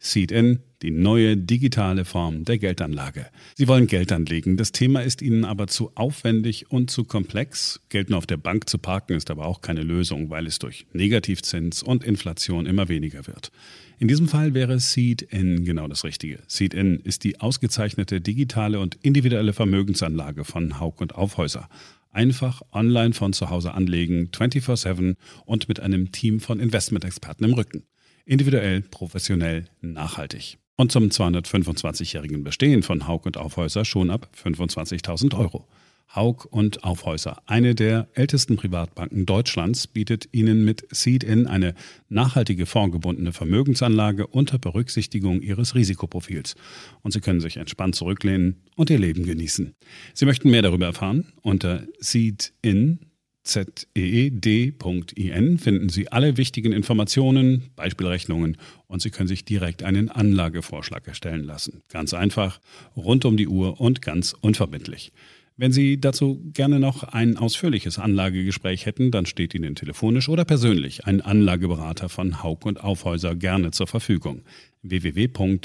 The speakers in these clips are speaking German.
Seed-In, die neue digitale Form der Geldanlage. Sie wollen Geld anlegen, das Thema ist Ihnen aber zu aufwendig und zu komplex. Geld nur auf der Bank zu parken ist aber auch keine Lösung, weil es durch Negativzins und Inflation immer weniger wird. In diesem Fall wäre Seed-In genau das Richtige. Seed-In ist die ausgezeichnete digitale und individuelle Vermögensanlage von Haug und Aufhäuser. Einfach online von zu Hause anlegen, 24-7 und mit einem Team von Investmentexperten im Rücken. Individuell, professionell, nachhaltig. Und zum 225-jährigen Bestehen von Haug und Aufhäuser schon ab 25.000 Euro. Haug und Aufhäuser, eine der ältesten Privatbanken Deutschlands, bietet Ihnen mit Seed-In eine nachhaltige fondgebundene Vermögensanlage unter Berücksichtigung Ihres Risikoprofils. Und Sie können sich entspannt zurücklehnen und Ihr Leben genießen. Sie möchten mehr darüber erfahren? Unter Seed-In zeed.in finden Sie alle wichtigen Informationen, Beispielrechnungen und Sie können sich direkt einen Anlagevorschlag erstellen lassen. Ganz einfach, rund um die Uhr und ganz unverbindlich. Wenn Sie dazu gerne noch ein ausführliches Anlagegespräch hätten, dann steht Ihnen telefonisch oder persönlich ein Anlageberater von Haug und Aufhäuser gerne zur Verfügung. www.zeed.in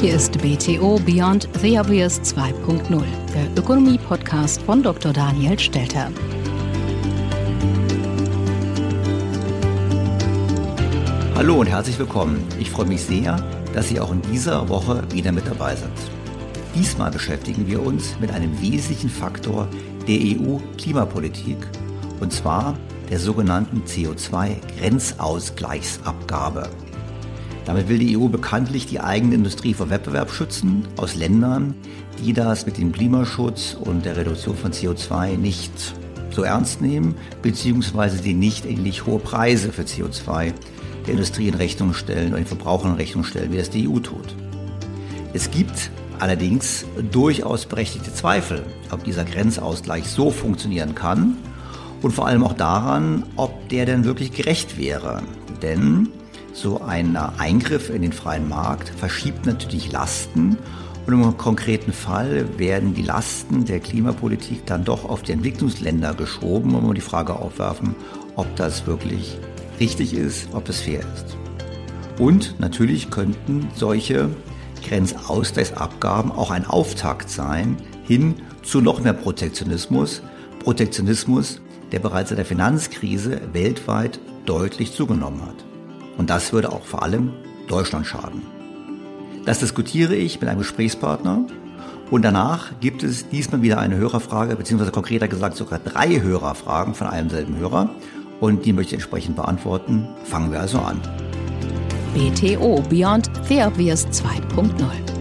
Hier ist BTO Beyond the Obvious 2.0, der Ökonomie-Podcast von Dr. Daniel Stelter. Hallo und herzlich willkommen. Ich freue mich sehr, dass Sie auch in dieser Woche wieder mit dabei sind. Diesmal beschäftigen wir uns mit einem wesentlichen Faktor der EU-Klimapolitik, und zwar der sogenannten CO2-Grenzausgleichsabgabe. Damit will die EU bekanntlich die eigene Industrie vor Wettbewerb schützen aus Ländern, die das mit dem Klimaschutz und der Reduktion von CO2 nicht so ernst nehmen, beziehungsweise die nicht ähnlich hohe Preise für CO2 der Industrie in Rechnung stellen oder den Verbrauchern in Rechnung stellen, wie das die EU tut. Es gibt allerdings durchaus berechtigte Zweifel, ob dieser Grenzausgleich so funktionieren kann und vor allem auch daran, ob der denn wirklich gerecht wäre. Denn so ein Eingriff in den freien Markt verschiebt natürlich Lasten und im konkreten Fall werden die Lasten der Klimapolitik dann doch auf die Entwicklungsländer geschoben man die Frage aufwerfen, ob das wirklich richtig ist, ob das fair ist. Und natürlich könnten solche Grenzausgleichsabgaben auch ein Auftakt sein hin zu noch mehr Protektionismus. Protektionismus, der bereits seit der Finanzkrise weltweit deutlich zugenommen hat. Und das würde auch vor allem Deutschland schaden. Das diskutiere ich mit einem Gesprächspartner und danach gibt es diesmal wieder eine Hörerfrage, beziehungsweise konkreter gesagt sogar drei Hörerfragen von einem selben Hörer und die möchte ich entsprechend beantworten. Fangen wir also an. BTO Beyond Obvious 2.0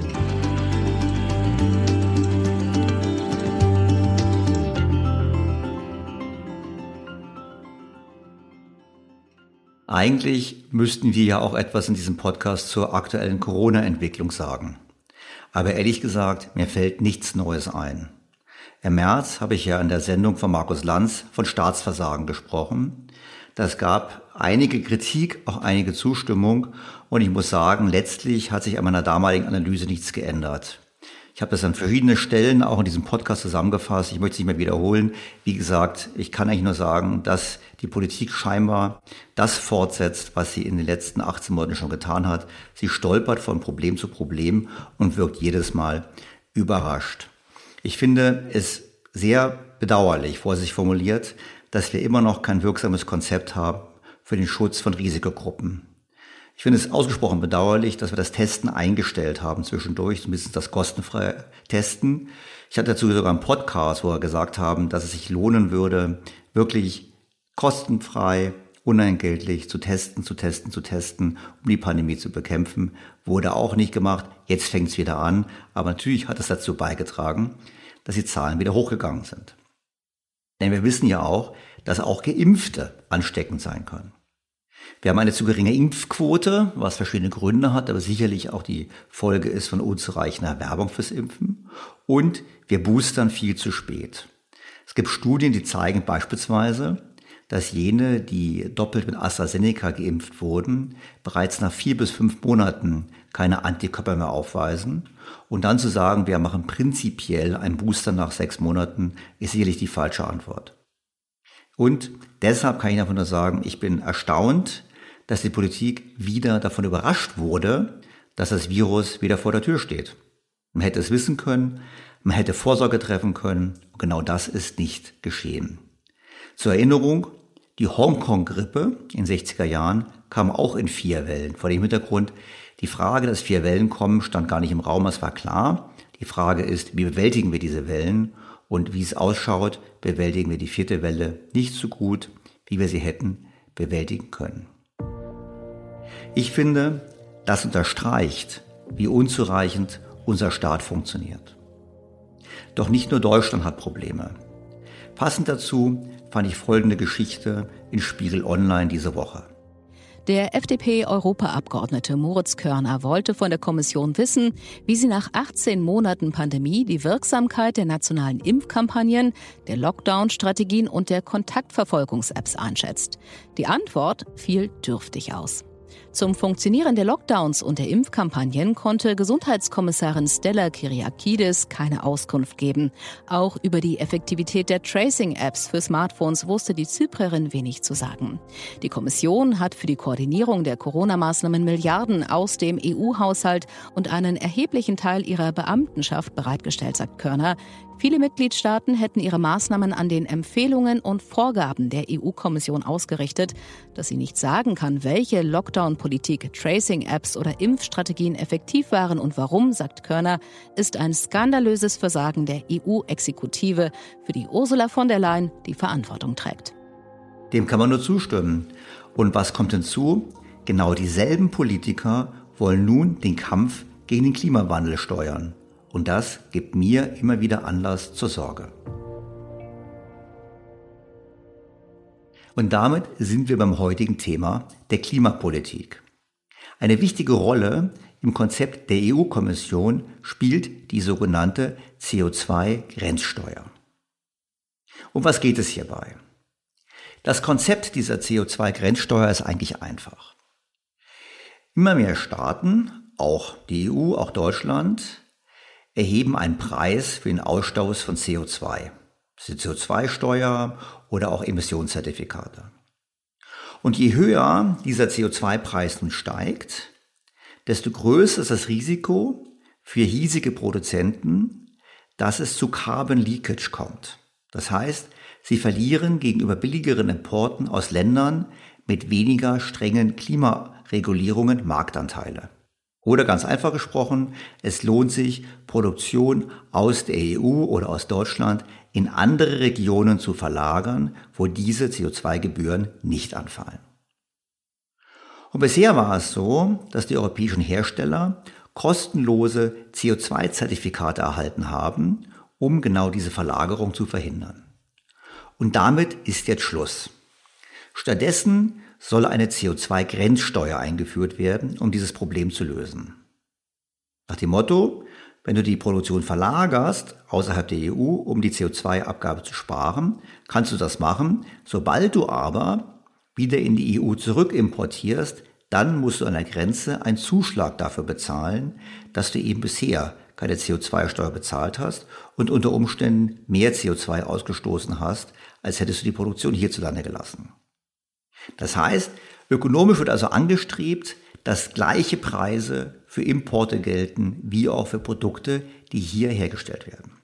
Eigentlich müssten wir ja auch etwas in diesem Podcast zur aktuellen Corona-Entwicklung sagen. Aber ehrlich gesagt, mir fällt nichts Neues ein. Im März habe ich ja in der Sendung von Markus Lanz von Staatsversagen gesprochen. Das gab einige Kritik, auch einige Zustimmung. Und ich muss sagen, letztlich hat sich an meiner damaligen Analyse nichts geändert. Ich habe das an verschiedenen Stellen auch in diesem Podcast zusammengefasst. Ich möchte es nicht mehr wiederholen. Wie gesagt, ich kann eigentlich nur sagen, dass die Politik scheinbar das fortsetzt, was sie in den letzten 18 Monaten schon getan hat. Sie stolpert von Problem zu Problem und wirkt jedes Mal überrascht. Ich finde es sehr bedauerlich, vorsichtig formuliert, dass wir immer noch kein wirksames Konzept haben für den Schutz von Risikogruppen. Ich finde es ausgesprochen bedauerlich, dass wir das Testen eingestellt haben zwischendurch, zumindest das kostenfreie Testen. Ich hatte dazu sogar einen Podcast, wo wir gesagt haben, dass es sich lohnen würde, wirklich kostenfrei, unentgeltlich zu testen, zu testen, zu testen, um die Pandemie zu bekämpfen. Wurde auch nicht gemacht. Jetzt fängt es wieder an. Aber natürlich hat es dazu beigetragen, dass die Zahlen wieder hochgegangen sind. Denn wir wissen ja auch, dass auch Geimpfte ansteckend sein können. Wir haben eine zu geringe Impfquote, was verschiedene Gründe hat, aber sicherlich auch die Folge ist von unzureichender Werbung fürs Impfen. Und wir boostern viel zu spät. Es gibt Studien, die zeigen beispielsweise, dass jene, die doppelt mit AstraZeneca geimpft wurden, bereits nach vier bis fünf Monaten keine Antikörper mehr aufweisen. Und dann zu sagen, wir machen prinzipiell einen Booster nach sechs Monaten, ist sicherlich die falsche Antwort. Und deshalb kann ich einfach nur sagen, ich bin erstaunt, dass die Politik wieder davon überrascht wurde, dass das Virus wieder vor der Tür steht. Man hätte es wissen können, man hätte Vorsorge treffen können und genau das ist nicht geschehen. Zur Erinnerung, die Hongkong-Grippe in 60er Jahren kam auch in vier Wellen. Vor dem Hintergrund, die Frage, dass vier Wellen kommen, stand gar nicht im Raum, es war klar. Die Frage ist, wie bewältigen wir diese Wellen? Und wie es ausschaut, bewältigen wir die vierte Welle nicht so gut, wie wir sie hätten bewältigen können. Ich finde, das unterstreicht, wie unzureichend unser Staat funktioniert. Doch nicht nur Deutschland hat Probleme. Passend dazu fand ich folgende Geschichte in Spiegel Online diese Woche. Der FDP-Europaabgeordnete Moritz Körner wollte von der Kommission wissen, wie sie nach 18 Monaten Pandemie die Wirksamkeit der nationalen Impfkampagnen, der Lockdown-Strategien und der Kontaktverfolgungs-Apps einschätzt. Die Antwort fiel dürftig aus. Zum Funktionieren der Lockdowns und der Impfkampagnen konnte Gesundheitskommissarin Stella Kyriakidis keine Auskunft geben. Auch über die Effektivität der Tracing-Apps für Smartphones wusste die Zyprerin wenig zu sagen. Die Kommission hat für die Koordinierung der Corona-Maßnahmen Milliarden aus dem EU-Haushalt und einen erheblichen Teil ihrer Beamtenschaft bereitgestellt, sagt Körner. Viele Mitgliedstaaten hätten ihre Maßnahmen an den Empfehlungen und Vorgaben der EU-Kommission ausgerichtet. Dass sie nicht sagen kann, welche Lockdown-Politik, Tracing-Apps oder Impfstrategien effektiv waren und warum, sagt Körner, ist ein skandalöses Versagen der EU-Exekutive, für die Ursula von der Leyen die Verantwortung trägt. Dem kann man nur zustimmen. Und was kommt hinzu? Genau dieselben Politiker wollen nun den Kampf gegen den Klimawandel steuern. Und das gibt mir immer wieder Anlass zur Sorge. Und damit sind wir beim heutigen Thema der Klimapolitik. Eine wichtige Rolle im Konzept der EU-Kommission spielt die sogenannte CO2-Grenzsteuer. Um was geht es hierbei? Das Konzept dieser CO2-Grenzsteuer ist eigentlich einfach. Immer mehr Staaten, auch die EU, auch Deutschland, erheben einen Preis für den Ausstoß von CO2. Die CO2-Steuer oder auch Emissionszertifikate. Und je höher dieser CO2-Preis nun steigt, desto größer ist das Risiko für hiesige Produzenten, dass es zu Carbon Leakage kommt. Das heißt, sie verlieren gegenüber billigeren Importen aus Ländern mit weniger strengen Klimaregulierungen Marktanteile. Oder ganz einfach gesprochen, es lohnt sich, Produktion aus der EU oder aus Deutschland in andere Regionen zu verlagern, wo diese CO2-Gebühren nicht anfallen. Und bisher war es so, dass die europäischen Hersteller kostenlose CO2-Zertifikate erhalten haben, um genau diese Verlagerung zu verhindern. Und damit ist jetzt Schluss. Stattdessen soll eine CO2-Grenzsteuer eingeführt werden, um dieses Problem zu lösen. Nach dem Motto, wenn du die Produktion verlagerst außerhalb der EU, um die CO2-Abgabe zu sparen, kannst du das machen. Sobald du aber wieder in die EU zurückimportierst, dann musst du an der Grenze einen Zuschlag dafür bezahlen, dass du eben bisher keine CO2-Steuer bezahlt hast und unter Umständen mehr CO2 ausgestoßen hast, als hättest du die Produktion hierzulande gelassen. Das heißt, ökonomisch wird also angestrebt, dass gleiche Preise für Importe gelten wie auch für Produkte, die hier hergestellt werden.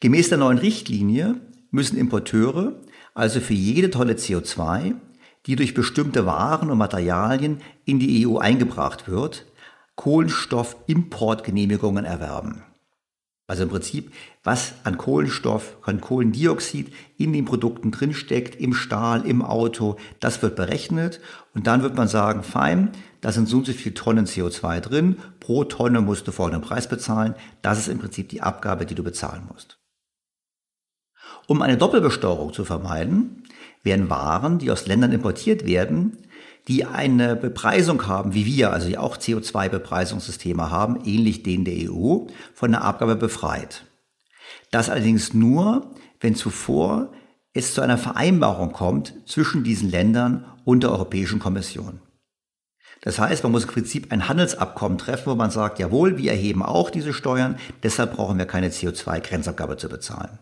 Gemäß der neuen Richtlinie müssen Importeure also für jede Tonne CO2, die durch bestimmte Waren und Materialien in die EU eingebracht wird, Kohlenstoffimportgenehmigungen erwerben. Also im Prinzip, was an Kohlenstoff, an Kohlendioxid in den Produkten drinsteckt, im Stahl, im Auto, das wird berechnet. Und dann wird man sagen, fein, da sind so und so viele Tonnen CO2 drin, pro Tonne musst du folgenden Preis bezahlen, das ist im Prinzip die Abgabe, die du bezahlen musst. Um eine Doppelbesteuerung zu vermeiden, werden Waren, die aus Ländern importiert werden, die eine Bepreisung haben, wie wir, also die auch CO2-Bepreisungssysteme haben, ähnlich denen der EU, von der Abgabe befreit. Das allerdings nur, wenn zuvor es zu einer Vereinbarung kommt zwischen diesen Ländern und der Europäischen Kommission. Das heißt, man muss im Prinzip ein Handelsabkommen treffen, wo man sagt, jawohl, wir erheben auch diese Steuern, deshalb brauchen wir keine CO2-Grenzabgabe zu bezahlen.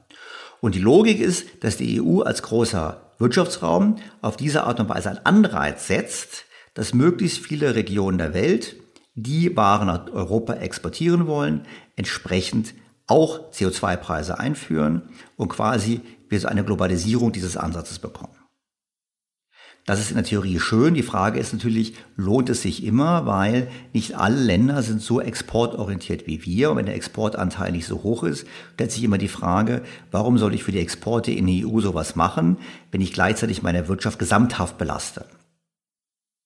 Und die Logik ist, dass die EU als großer Wirtschaftsraum auf diese Art und Weise einen Anreiz setzt, dass möglichst viele Regionen der Welt, die Waren nach Europa exportieren wollen, entsprechend auch CO2-Preise einführen und quasi wir so eine Globalisierung dieses Ansatzes bekommen. Das ist in der Theorie schön. Die Frage ist natürlich, lohnt es sich immer, weil nicht alle Länder sind so exportorientiert wie wir. Und wenn der Exportanteil nicht so hoch ist, stellt sich immer die Frage, warum soll ich für die Exporte in die EU sowas machen, wenn ich gleichzeitig meine Wirtschaft gesamthaft belaste?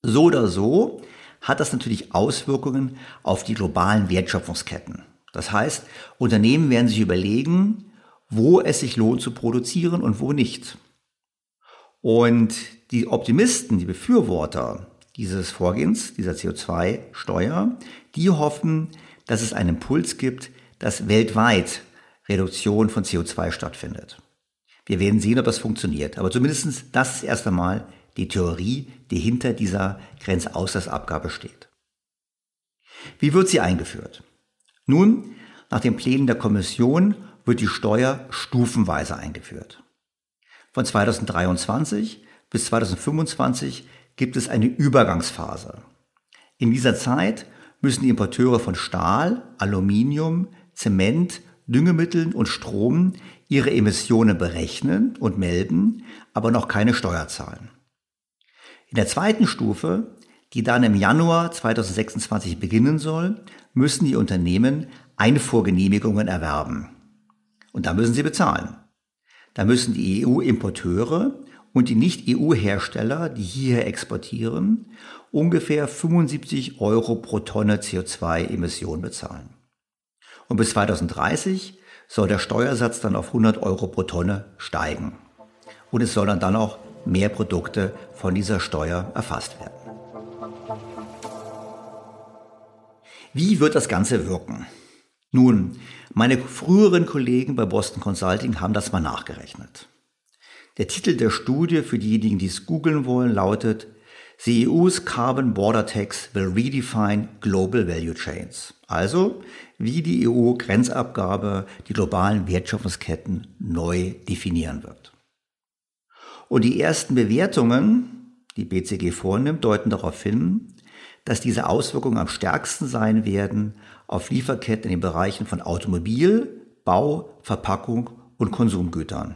So oder so hat das natürlich Auswirkungen auf die globalen Wertschöpfungsketten. Das heißt, Unternehmen werden sich überlegen, wo es sich lohnt zu produzieren und wo nicht. Und die Optimisten, die Befürworter dieses Vorgehens, dieser CO2-Steuer, die hoffen, dass es einen Impuls gibt, dass weltweit Reduktion von CO2 stattfindet. Wir werden sehen, ob das funktioniert. Aber zumindest das ist erst einmal die Theorie, die hinter dieser Grenzausgleichsabgabe steht. Wie wird sie eingeführt? Nun, nach den Plänen der Kommission wird die Steuer stufenweise eingeführt. Von 2023 bis 2025 gibt es eine Übergangsphase. In dieser Zeit müssen die Importeure von Stahl, Aluminium, Zement, Düngemitteln und Strom ihre Emissionen berechnen und melden, aber noch keine Steuer zahlen. In der zweiten Stufe, die dann im Januar 2026 beginnen soll, müssen die Unternehmen Einfuhrgenehmigungen erwerben. Und da müssen sie bezahlen. Da müssen die EU-Importeure und die Nicht-EU-Hersteller, die hierher exportieren, ungefähr 75 Euro pro Tonne CO2-Emission bezahlen. Und bis 2030 soll der Steuersatz dann auf 100 Euro pro Tonne steigen. Und es soll dann, dann auch mehr Produkte von dieser Steuer erfasst werden. Wie wird das Ganze wirken? Nun, meine früheren Kollegen bei Boston Consulting haben das mal nachgerechnet. Der Titel der Studie für diejenigen, die es googeln wollen, lautet The EU's Carbon Border Tax will redefine global value chains. Also, wie die EU Grenzabgabe die globalen Wertschöpfungsketten neu definieren wird. Und die ersten Bewertungen, die BCG vornimmt, deuten darauf hin, dass diese Auswirkungen am stärksten sein werden auf Lieferketten in den Bereichen von Automobil, Bau, Verpackung und Konsumgütern.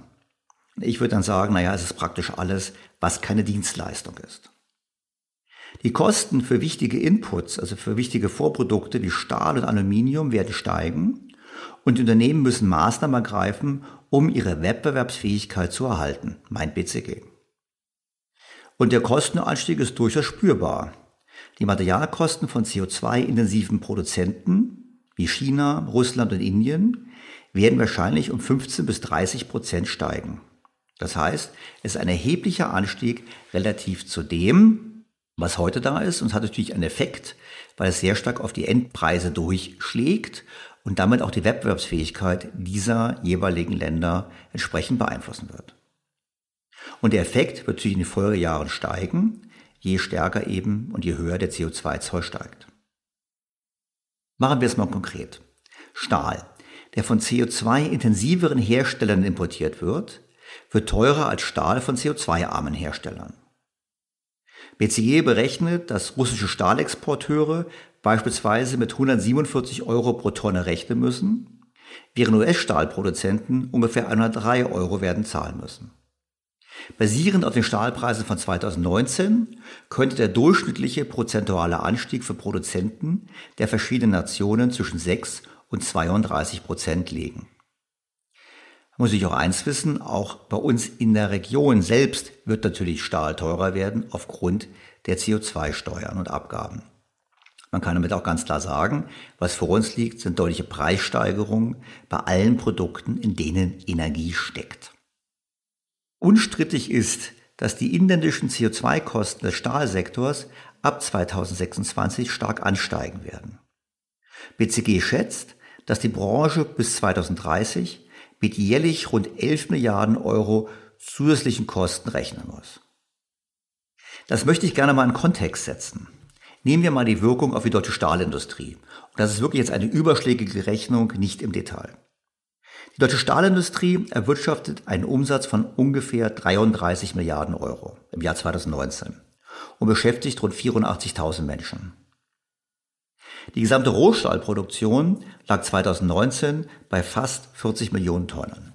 Ich würde dann sagen, naja, es ist praktisch alles, was keine Dienstleistung ist. Die Kosten für wichtige Inputs, also für wichtige Vorprodukte wie Stahl und Aluminium werden steigen und Unternehmen müssen Maßnahmen ergreifen, um ihre Wettbewerbsfähigkeit zu erhalten, meint BCG. Und der Kostenanstieg ist durchaus spürbar. Die Materialkosten von CO2-intensiven Produzenten wie China, Russland und Indien werden wahrscheinlich um 15 bis 30 Prozent steigen. Das heißt, es ist ein erheblicher Anstieg relativ zu dem, was heute da ist und es hat natürlich einen Effekt, weil es sehr stark auf die Endpreise durchschlägt und damit auch die Wettbewerbsfähigkeit dieser jeweiligen Länder entsprechend beeinflussen wird. Und der Effekt wird natürlich in den Folgejahren steigen, je stärker eben und je höher der CO2-Zoll steigt. Machen wir es mal konkret. Stahl, der von CO2-intensiveren Herstellern importiert wird, wird teurer als Stahl von CO2-armen Herstellern. BCE berechnet, dass russische Stahlexporteure beispielsweise mit 147 Euro pro Tonne rechnen müssen, während US-Stahlproduzenten ungefähr 103 Euro werden zahlen müssen. Basierend auf den Stahlpreisen von 2019 könnte der durchschnittliche prozentuale Anstieg für Produzenten der verschiedenen Nationen zwischen 6 und 32 Prozent liegen. Muss ich auch eins wissen, auch bei uns in der Region selbst wird natürlich Stahl teurer werden aufgrund der CO2-Steuern und Abgaben. Man kann damit auch ganz klar sagen, was vor uns liegt, sind deutliche Preissteigerungen bei allen Produkten, in denen Energie steckt. Unstrittig ist, dass die inländischen CO2-Kosten des Stahlsektors ab 2026 stark ansteigen werden. BCG schätzt, dass die Branche bis 2030 mit jährlich rund 11 Milliarden Euro zusätzlichen Kosten rechnen muss. Das möchte ich gerne mal in Kontext setzen. Nehmen wir mal die Wirkung auf die deutsche Stahlindustrie. Und das ist wirklich jetzt eine überschlägige Rechnung, nicht im Detail. Die deutsche Stahlindustrie erwirtschaftet einen Umsatz von ungefähr 33 Milliarden Euro im Jahr 2019 und beschäftigt rund 84.000 Menschen. Die gesamte Rohstahlproduktion lag 2019 bei fast 40 Millionen Tonnen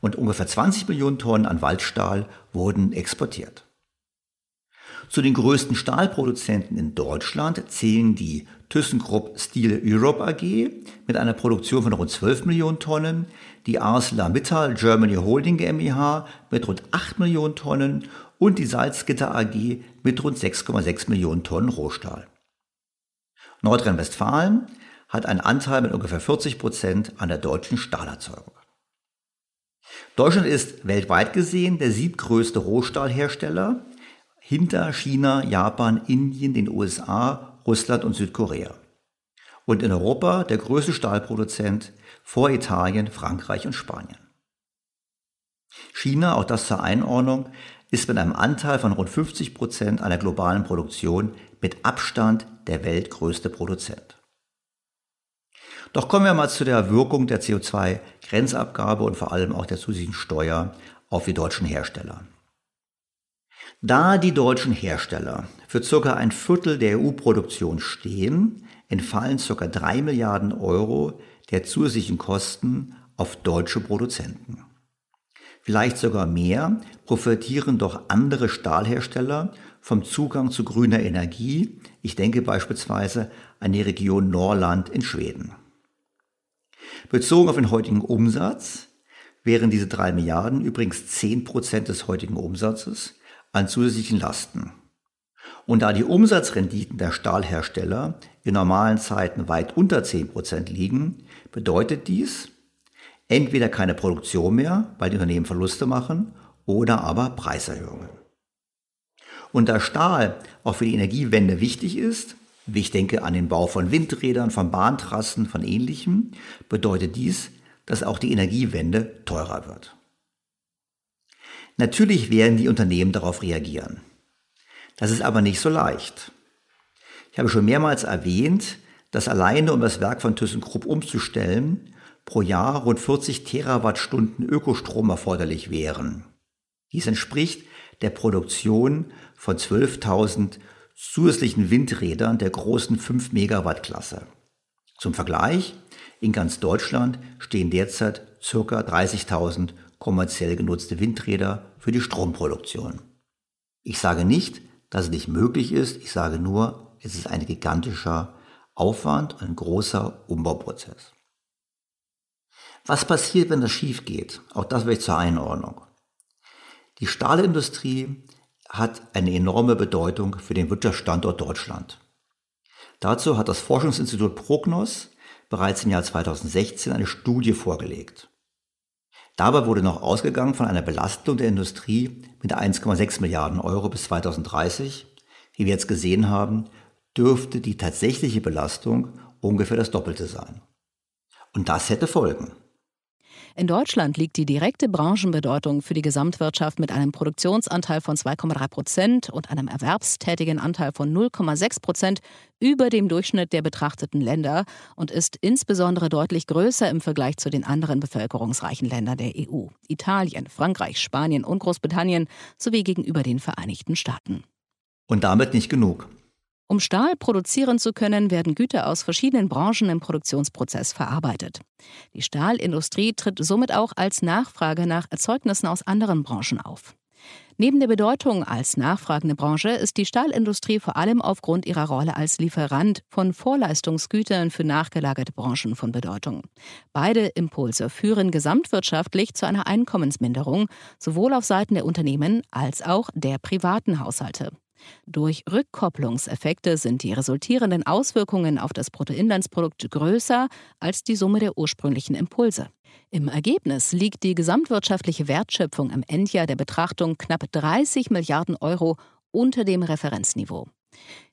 und ungefähr 20 Millionen Tonnen an Waldstahl wurden exportiert. Zu den größten Stahlproduzenten in Deutschland zählen die ThyssenKrupp Steel Europe AG mit einer Produktion von rund 12 Millionen Tonnen, die ArcelorMittal Germany Holding GmbH mit rund 8 Millionen Tonnen und die Salzgitter AG mit rund 6,6 Millionen Tonnen Rohstahl. Nordrhein-Westfalen hat einen Anteil mit ungefähr 40 Prozent an der deutschen Stahlerzeugung. Deutschland ist weltweit gesehen der siebtgrößte Rohstahlhersteller hinter China, Japan, Indien, den USA, Russland und Südkorea. Und in Europa der größte Stahlproduzent vor Italien, Frankreich und Spanien. China, auch das zur Einordnung, ist mit einem Anteil von rund 50 Prozent an der globalen Produktion mit Abstand der weltgrößte Produzent. Doch kommen wir mal zu der Wirkung der CO2-Grenzabgabe und vor allem auch der zusätzlichen Steuer auf die deutschen Hersteller. Da die deutschen Hersteller für circa ein Viertel der EU-Produktion stehen, entfallen circa drei Milliarden Euro der zusätzlichen Kosten auf deutsche Produzenten. Vielleicht sogar mehr profitieren doch andere Stahlhersteller vom Zugang zu grüner Energie. Ich denke beispielsweise an die Region Norrland in Schweden. Bezogen auf den heutigen Umsatz wären diese drei Milliarden übrigens zehn Prozent des heutigen Umsatzes an zusätzlichen Lasten. Und da die Umsatzrenditen der Stahlhersteller in normalen Zeiten weit unter 10% liegen, bedeutet dies entweder keine Produktion mehr, weil die Unternehmen Verluste machen, oder aber Preiserhöhungen. Und da Stahl auch für die Energiewende wichtig ist, wie ich denke an den Bau von Windrädern, von Bahntrassen, von ähnlichem, bedeutet dies, dass auch die Energiewende teurer wird. Natürlich werden die Unternehmen darauf reagieren. Das ist aber nicht so leicht. Ich habe schon mehrmals erwähnt, dass alleine um das Werk von ThyssenKrupp umzustellen, pro Jahr rund 40 Terawattstunden Ökostrom erforderlich wären. Dies entspricht der Produktion von 12.000 zusätzlichen Windrädern der großen 5 Megawatt Klasse. Zum Vergleich, in ganz Deutschland stehen derzeit ca. 30.000 kommerziell genutzte Windräder für die Stromproduktion. Ich sage nicht, dass es nicht möglich ist, ich sage nur, es ist ein gigantischer Aufwand, ein großer Umbauprozess. Was passiert, wenn das schief geht? Auch das wäre ich zur Einordnung. Die Stahlindustrie hat eine enorme Bedeutung für den Wirtschaftsstandort Deutschland. Dazu hat das Forschungsinstitut Prognos bereits im Jahr 2016 eine Studie vorgelegt. Dabei wurde noch ausgegangen von einer Belastung der Industrie mit 1,6 Milliarden Euro bis 2030. Wie wir jetzt gesehen haben, dürfte die tatsächliche Belastung ungefähr das Doppelte sein. Und das hätte Folgen. In Deutschland liegt die direkte Branchenbedeutung für die Gesamtwirtschaft mit einem Produktionsanteil von 2,3 Prozent und einem erwerbstätigen Anteil von 0,6 Prozent über dem Durchschnitt der betrachteten Länder und ist insbesondere deutlich größer im Vergleich zu den anderen bevölkerungsreichen Ländern der EU, Italien, Frankreich, Spanien und Großbritannien sowie gegenüber den Vereinigten Staaten. Und damit nicht genug. Um Stahl produzieren zu können, werden Güter aus verschiedenen Branchen im Produktionsprozess verarbeitet. Die Stahlindustrie tritt somit auch als Nachfrage nach Erzeugnissen aus anderen Branchen auf. Neben der Bedeutung als nachfragende Branche ist die Stahlindustrie vor allem aufgrund ihrer Rolle als Lieferant von Vorleistungsgütern für nachgelagerte Branchen von Bedeutung. Beide Impulse führen gesamtwirtschaftlich zu einer Einkommensminderung, sowohl auf Seiten der Unternehmen als auch der privaten Haushalte. Durch Rückkopplungseffekte sind die resultierenden Auswirkungen auf das Bruttoinlandsprodukt größer als die Summe der ursprünglichen Impulse. Im Ergebnis liegt die gesamtwirtschaftliche Wertschöpfung am Endjahr der Betrachtung knapp 30 Milliarden Euro unter dem Referenzniveau.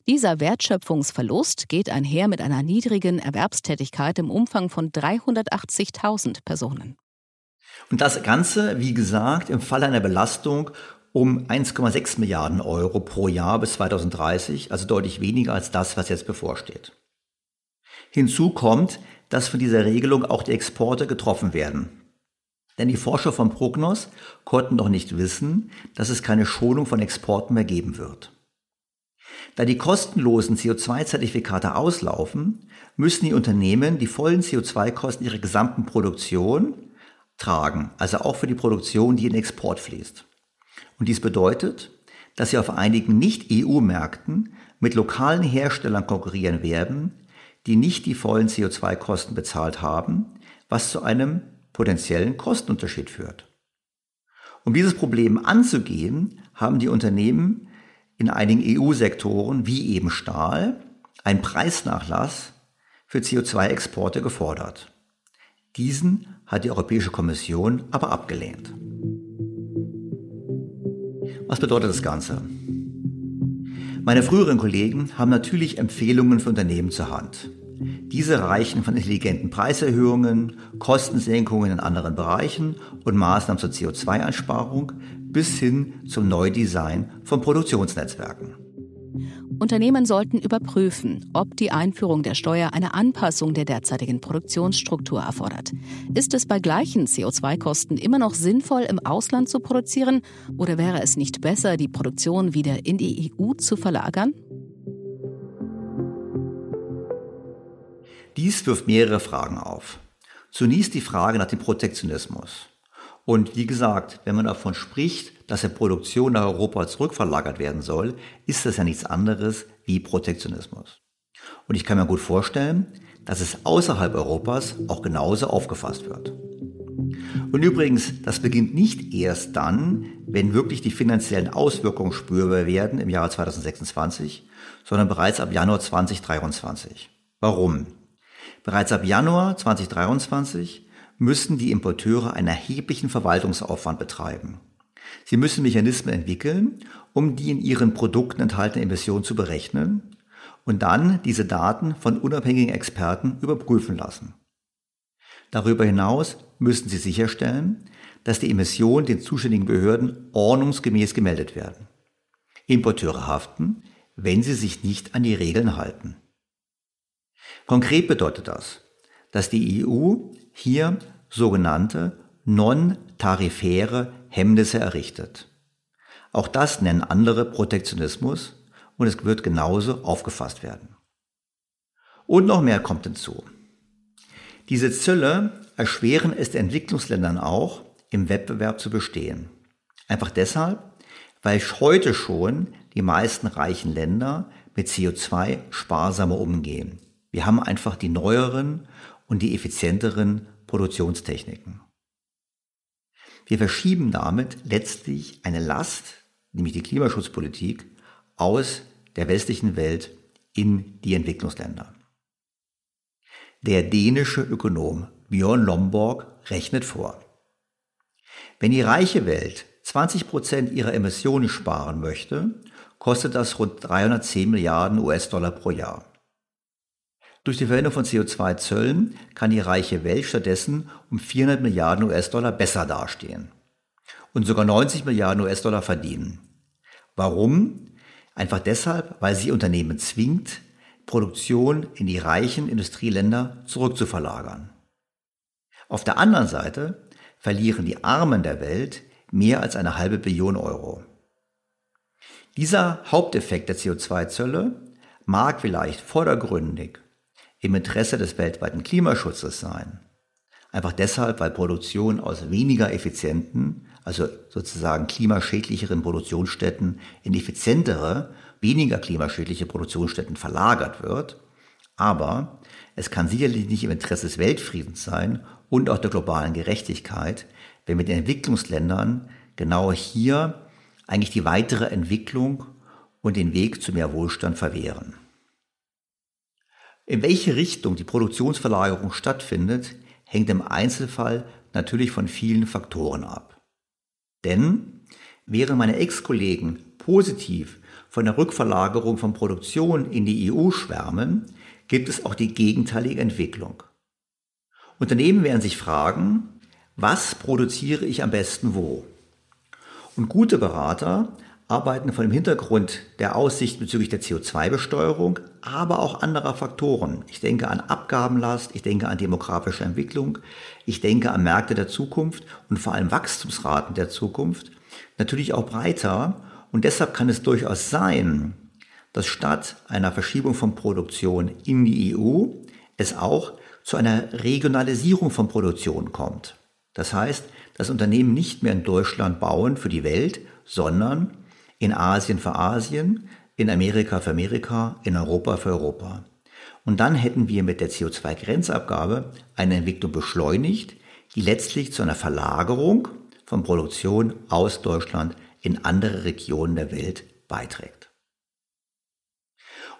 Dieser Wertschöpfungsverlust geht einher mit einer niedrigen Erwerbstätigkeit im Umfang von 380.000 Personen. Und das Ganze, wie gesagt, im Fall einer Belastung um 1,6 Milliarden Euro pro Jahr bis 2030, also deutlich weniger als das, was jetzt bevorsteht. Hinzu kommt, dass von dieser Regelung auch die Exporte getroffen werden. Denn die Forscher von Prognos konnten doch nicht wissen, dass es keine Schonung von Exporten mehr geben wird. Da die kostenlosen CO2-Zertifikate auslaufen, müssen die Unternehmen die vollen CO2-Kosten ihrer gesamten Produktion tragen, also auch für die Produktion, die in Export fließt. Und dies bedeutet, dass sie auf einigen Nicht-EU-Märkten mit lokalen Herstellern konkurrieren werden, die nicht die vollen CO2-Kosten bezahlt haben, was zu einem potenziellen Kostenunterschied führt. Um dieses Problem anzugehen, haben die Unternehmen in einigen EU-Sektoren wie eben Stahl einen Preisnachlass für CO2-Exporte gefordert. Diesen hat die Europäische Kommission aber abgelehnt. Was bedeutet das Ganze? Meine früheren Kollegen haben natürlich Empfehlungen für Unternehmen zur Hand. Diese reichen von intelligenten Preiserhöhungen, Kostensenkungen in anderen Bereichen und Maßnahmen zur CO2-Einsparung bis hin zum Neudesign von Produktionsnetzwerken. Unternehmen sollten überprüfen, ob die Einführung der Steuer eine Anpassung der derzeitigen Produktionsstruktur erfordert. Ist es bei gleichen CO2-Kosten immer noch sinnvoll, im Ausland zu produzieren oder wäre es nicht besser, die Produktion wieder in die EU zu verlagern? Dies wirft mehrere Fragen auf. Zunächst die Frage nach dem Protektionismus. Und wie gesagt, wenn man davon spricht, dass der Produktion nach Europa zurückverlagert werden soll, ist das ja nichts anderes wie Protektionismus. Und ich kann mir gut vorstellen, dass es außerhalb Europas auch genauso aufgefasst wird. Und übrigens, das beginnt nicht erst dann, wenn wirklich die finanziellen Auswirkungen spürbar werden im Jahre 2026, sondern bereits ab Januar 2023. Warum? Bereits ab Januar 2023 müssen die Importeure einen erheblichen Verwaltungsaufwand betreiben. Sie müssen Mechanismen entwickeln, um die in ihren Produkten enthaltene Emissionen zu berechnen und dann diese Daten von unabhängigen Experten überprüfen lassen. Darüber hinaus müssen sie sicherstellen, dass die Emissionen den zuständigen Behörden ordnungsgemäß gemeldet werden. Importeure haften, wenn sie sich nicht an die Regeln halten. Konkret bedeutet das, dass die EU hier sogenannte non-tarifäre Hemmnisse errichtet. Auch das nennen andere Protektionismus und es wird genauso aufgefasst werden. Und noch mehr kommt hinzu. Diese Zölle erschweren es den Entwicklungsländern auch, im Wettbewerb zu bestehen. Einfach deshalb, weil heute schon die meisten reichen Länder mit CO2 sparsamer umgehen. Wir haben einfach die neueren und die effizienteren Produktionstechniken. Wir verschieben damit letztlich eine Last, nämlich die Klimaschutzpolitik, aus der westlichen Welt in die Entwicklungsländer. Der dänische Ökonom Björn Lomborg rechnet vor. Wenn die reiche Welt 20 Prozent ihrer Emissionen sparen möchte, kostet das rund 310 Milliarden US-Dollar pro Jahr. Durch die Verwendung von CO2-Zöllen kann die reiche Welt stattdessen um 400 Milliarden US-Dollar besser dastehen und sogar 90 Milliarden US-Dollar verdienen. Warum? Einfach deshalb, weil sie Unternehmen zwingt, Produktion in die reichen Industrieländer zurückzuverlagern. Auf der anderen Seite verlieren die Armen der Welt mehr als eine halbe Billion Euro. Dieser Haupteffekt der CO2-Zölle mag vielleicht vordergründig im Interesse des weltweiten Klimaschutzes sein. Einfach deshalb, weil Produktion aus weniger effizienten, also sozusagen klimaschädlicheren Produktionsstätten in effizientere, weniger klimaschädliche Produktionsstätten verlagert wird. Aber es kann sicherlich nicht im Interesse des Weltfriedens sein und auch der globalen Gerechtigkeit, wenn wir den Entwicklungsländern genau hier eigentlich die weitere Entwicklung und den Weg zu mehr Wohlstand verwehren. In welche Richtung die Produktionsverlagerung stattfindet, hängt im Einzelfall natürlich von vielen Faktoren ab. Denn während meine Ex-Kollegen positiv von der Rückverlagerung von Produktion in die EU schwärmen, gibt es auch die gegenteilige Entwicklung. Unternehmen werden sich fragen, was produziere ich am besten wo? Und gute Berater arbeiten vor dem Hintergrund der Aussicht bezüglich der CO2-Besteuerung, aber auch anderer Faktoren. Ich denke an Abgabenlast, ich denke an demografische Entwicklung, ich denke an Märkte der Zukunft und vor allem Wachstumsraten der Zukunft. Natürlich auch breiter und deshalb kann es durchaus sein, dass statt einer Verschiebung von Produktion in die EU es auch zu einer Regionalisierung von Produktion kommt. Das heißt, dass Unternehmen nicht mehr in Deutschland bauen für die Welt, sondern in Asien für Asien, in Amerika für Amerika, in Europa für Europa. Und dann hätten wir mit der CO2-Grenzabgabe eine Entwicklung beschleunigt, die letztlich zu einer Verlagerung von Produktion aus Deutschland in andere Regionen der Welt beiträgt.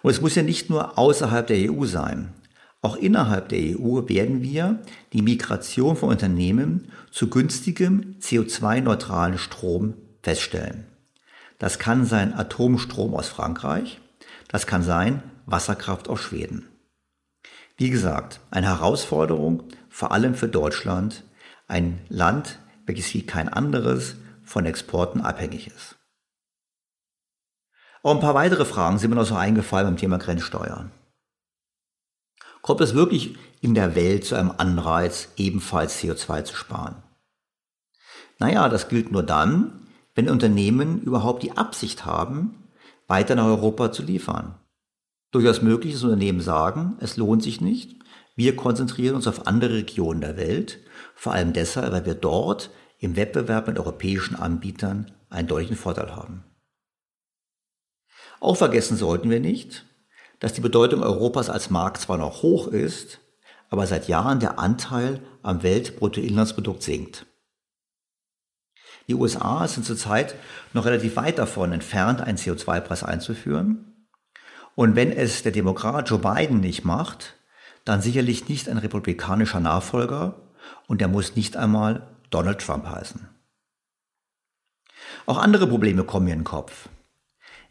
Und es muss ja nicht nur außerhalb der EU sein. Auch innerhalb der EU werden wir die Migration von Unternehmen zu günstigem CO2-neutralen Strom feststellen. Das kann sein Atomstrom aus Frankreich, das kann sein Wasserkraft aus Schweden. Wie gesagt, eine Herausforderung, vor allem für Deutschland, ein Land, welches wie kein anderes von Exporten abhängig ist. Auch ein paar weitere Fragen sind mir noch so eingefallen beim Thema Grenzsteuer. Kommt es wirklich in der Welt zu einem Anreiz, ebenfalls CO2 zu sparen? Naja, das gilt nur dann, wenn Unternehmen überhaupt die Absicht haben, weiter nach Europa zu liefern. Durchaus möglich, dass Unternehmen sagen, es lohnt sich nicht, wir konzentrieren uns auf andere Regionen der Welt, vor allem deshalb, weil wir dort im Wettbewerb mit europäischen Anbietern einen deutlichen Vorteil haben. Auch vergessen sollten wir nicht, dass die Bedeutung Europas als Markt zwar noch hoch ist, aber seit Jahren der Anteil am Weltbruttoinlandsprodukt sinkt. Die USA sind zurzeit noch relativ weit davon entfernt, einen CO2-Preis einzuführen. Und wenn es der Demokrat Joe Biden nicht macht, dann sicherlich nicht ein republikanischer Nachfolger und der muss nicht einmal Donald Trump heißen. Auch andere Probleme kommen mir in den Kopf.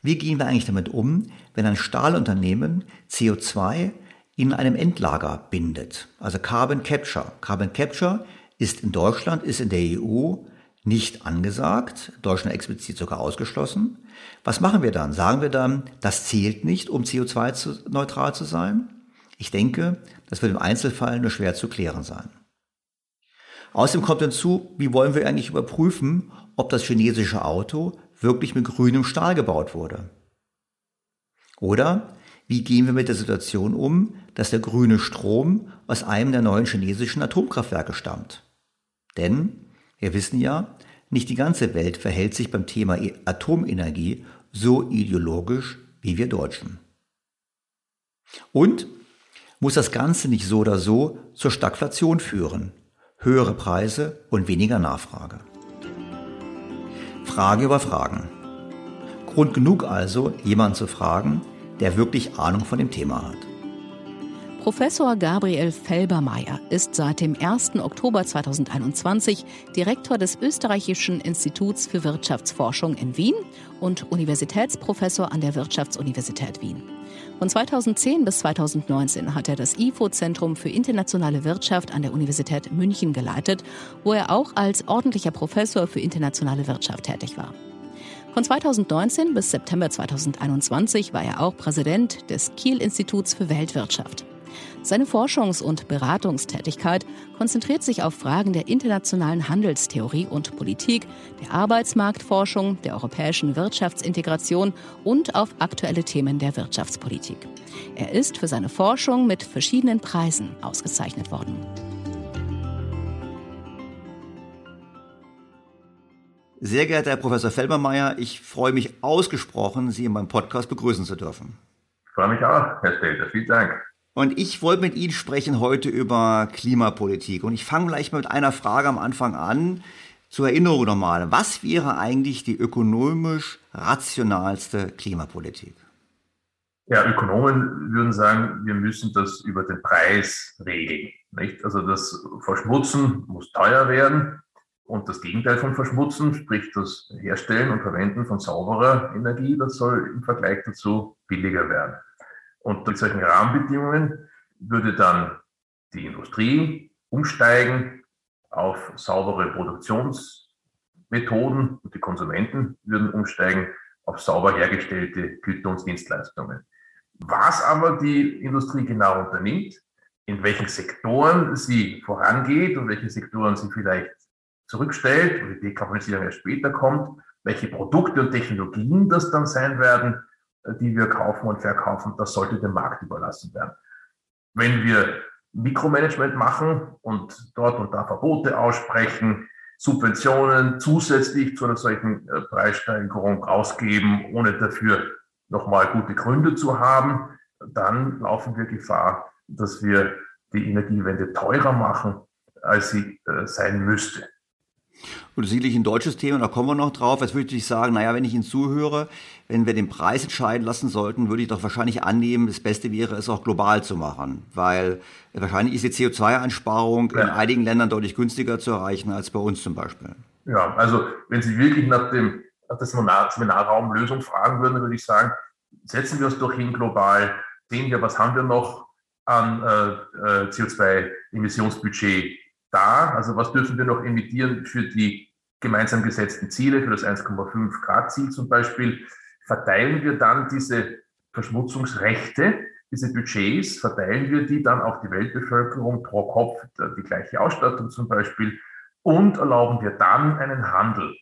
Wie gehen wir eigentlich damit um, wenn ein Stahlunternehmen CO2 in einem Endlager bindet? Also Carbon Capture. Carbon Capture ist in Deutschland, ist in der EU nicht angesagt, Deutschland explizit sogar ausgeschlossen. Was machen wir dann? Sagen wir dann, das zählt nicht, um CO2-neutral zu sein? Ich denke, das wird im Einzelfall nur schwer zu klären sein. Außerdem kommt hinzu, wie wollen wir eigentlich überprüfen, ob das chinesische Auto wirklich mit grünem Stahl gebaut wurde? Oder wie gehen wir mit der Situation um, dass der grüne Strom aus einem der neuen chinesischen Atomkraftwerke stammt? Denn wir wissen ja, nicht die ganze Welt verhält sich beim Thema e- Atomenergie so ideologisch wie wir Deutschen. Und muss das Ganze nicht so oder so zur Stagflation führen, höhere Preise und weniger Nachfrage. Frage über Fragen. Grund genug also, jemanden zu fragen, der wirklich Ahnung von dem Thema hat. Professor Gabriel Felbermeier ist seit dem 1. Oktober 2021 Direktor des Österreichischen Instituts für Wirtschaftsforschung in Wien und Universitätsprofessor an der Wirtschaftsuniversität Wien. Von 2010 bis 2019 hat er das IFO-Zentrum für internationale Wirtschaft an der Universität München geleitet, wo er auch als ordentlicher Professor für internationale Wirtschaft tätig war. Von 2019 bis September 2021 war er auch Präsident des Kiel-Instituts für Weltwirtschaft. Seine Forschungs- und Beratungstätigkeit konzentriert sich auf Fragen der internationalen Handelstheorie und Politik, der Arbeitsmarktforschung, der europäischen Wirtschaftsintegration und auf aktuelle Themen der Wirtschaftspolitik. Er ist für seine Forschung mit verschiedenen Preisen ausgezeichnet worden. Sehr geehrter Herr Professor Felbermeier, ich freue mich ausgesprochen, Sie in meinem Podcast begrüßen zu dürfen. Ich freue mich auch, Herr Stelter. Vielen Dank. Und ich wollte mit Ihnen sprechen heute über Klimapolitik. Und ich fange gleich mit einer Frage am Anfang an. Zur Erinnerung nochmal. Was wäre eigentlich die ökonomisch rationalste Klimapolitik? Ja, Ökonomen würden sagen, wir müssen das über den Preis regeln. Nicht? Also das Verschmutzen muss teuer werden und das Gegenteil von Verschmutzen, sprich das Herstellen und Verwenden von sauberer Energie, das soll im Vergleich dazu billiger werden. Durch solchen Rahmenbedingungen würde dann die Industrie umsteigen auf saubere Produktionsmethoden und die Konsumenten würden umsteigen auf sauber hergestellte Güter und Dienstleistungen. Was aber die Industrie genau unternimmt, in welchen Sektoren sie vorangeht und welche Sektoren sie vielleicht zurückstellt und die Dekarbonisierung erst später kommt, welche Produkte und Technologien das dann sein werden, die wir kaufen und verkaufen, das sollte dem Markt überlassen werden. Wenn wir Mikromanagement machen und dort und da Verbote aussprechen, Subventionen zusätzlich zu einer solchen äh, Preissteigerung ausgeben, ohne dafür nochmal gute Gründe zu haben, dann laufen wir Gefahr, dass wir die Energiewende teurer machen, als sie äh, sein müsste. Und sicherlich ein deutsches Thema, da kommen wir noch drauf. Jetzt würde ich sagen, naja, wenn ich Ihnen zuhöre, wenn wir den Preis entscheiden lassen sollten, würde ich doch wahrscheinlich annehmen, das Beste wäre es auch global zu machen. Weil wahrscheinlich ist die CO2-Einsparung ja. in einigen Ländern deutlich günstiger zu erreichen als bei uns zum Beispiel. Ja, also wenn Sie wirklich nach dem, nach dem Seminarraum Lösung fragen würden, würde ich sagen, setzen wir uns doch hin global, sehen wir, was haben wir noch an äh, äh CO2-Emissionsbudget da? Also was dürfen wir noch emittieren für die gemeinsam gesetzten Ziele, für das 1,5 Grad Ziel zum Beispiel? Verteilen wir dann diese Verschmutzungsrechte, diese Budgets, verteilen wir die dann auf die Weltbevölkerung pro Kopf, die gleiche Ausstattung zum Beispiel, und erlauben wir dann einen Handel,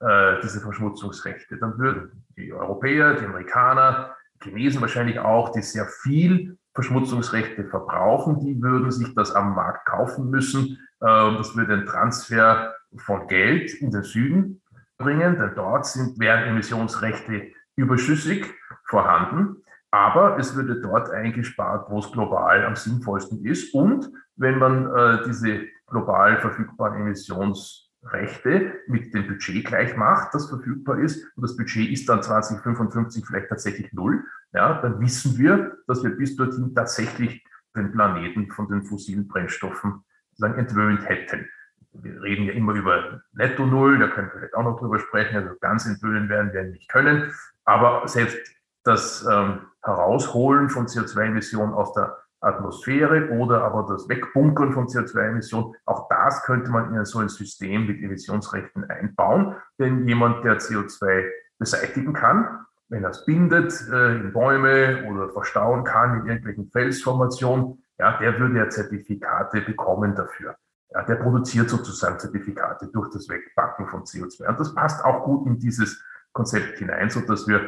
äh, diese Verschmutzungsrechte. Dann würden die Europäer, die Amerikaner, die Chinesen wahrscheinlich auch, die sehr viel Verschmutzungsrechte verbrauchen, die würden sich das am Markt kaufen müssen. Ähm, das würde einen Transfer von Geld in den Süden bringen, denn dort sind, wären Emissionsrechte überschüssig vorhanden. Aber es würde dort eingespart, wo es global am sinnvollsten ist. Und wenn man äh, diese global verfügbaren Emissionsrechte mit dem Budget gleich macht, das verfügbar ist, und das Budget ist dann 2055 vielleicht tatsächlich null, ja, dann wissen wir, dass wir bis dorthin tatsächlich den Planeten von den fossilen Brennstoffen sagen, entwöhnt hätten. wir reden ja immer über Netto Null, da können wir vielleicht auch noch drüber sprechen, also ganz enthüllen werden wir nicht können. Aber selbst das ähm, Herausholen von CO2-Emissionen aus der Atmosphäre oder aber das Wegbunkern von CO2-Emissionen, auch das könnte man in so ein System mit Emissionsrechten einbauen. Denn jemand, der CO2 beseitigen kann, wenn er bindet äh, in Bäume oder verstauen kann in irgendwelchen Felsformationen, ja, der würde ja Zertifikate bekommen dafür. Ja, der produziert sozusagen Zertifikate durch das Wegpacken von CO2. Und das passt auch gut in dieses Konzept hinein, so dass wir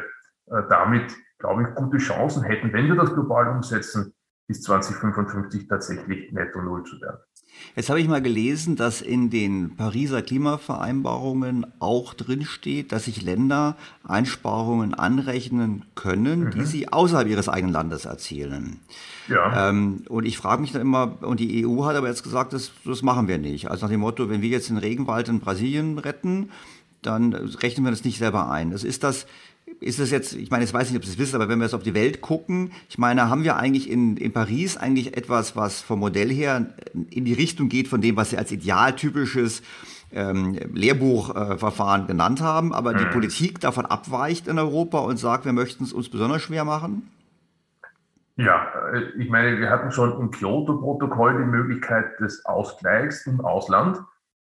äh, damit, glaube ich, gute Chancen hätten, wenn wir das global umsetzen, bis 2055 tatsächlich netto Null zu werden. Jetzt habe ich mal gelesen, dass in den Pariser Klimavereinbarungen auch drinsteht, dass sich Länder Einsparungen anrechnen können, mhm. die sie außerhalb ihres eigenen Landes erzielen. Ja. Ähm, und ich frage mich dann immer, und die EU hat aber jetzt gesagt, das, das machen wir nicht. Also nach dem Motto, wenn wir jetzt den Regenwald in Brasilien retten, dann rechnen wir das nicht selber ein. Das ist das, ist es jetzt, ich meine, ich weiß nicht, ob Sie es wissen, aber wenn wir jetzt auf die Welt gucken, ich meine, haben wir eigentlich in, in Paris eigentlich etwas, was vom Modell her in die Richtung geht von dem, was Sie als idealtypisches ähm, Lehrbuchverfahren äh, genannt haben, aber mhm. die Politik davon abweicht in Europa und sagt, wir möchten es uns besonders schwer machen? Ja, äh, ich meine, wir hatten schon im Kyoto-Protokoll die Möglichkeit des Ausgleichs im Ausland.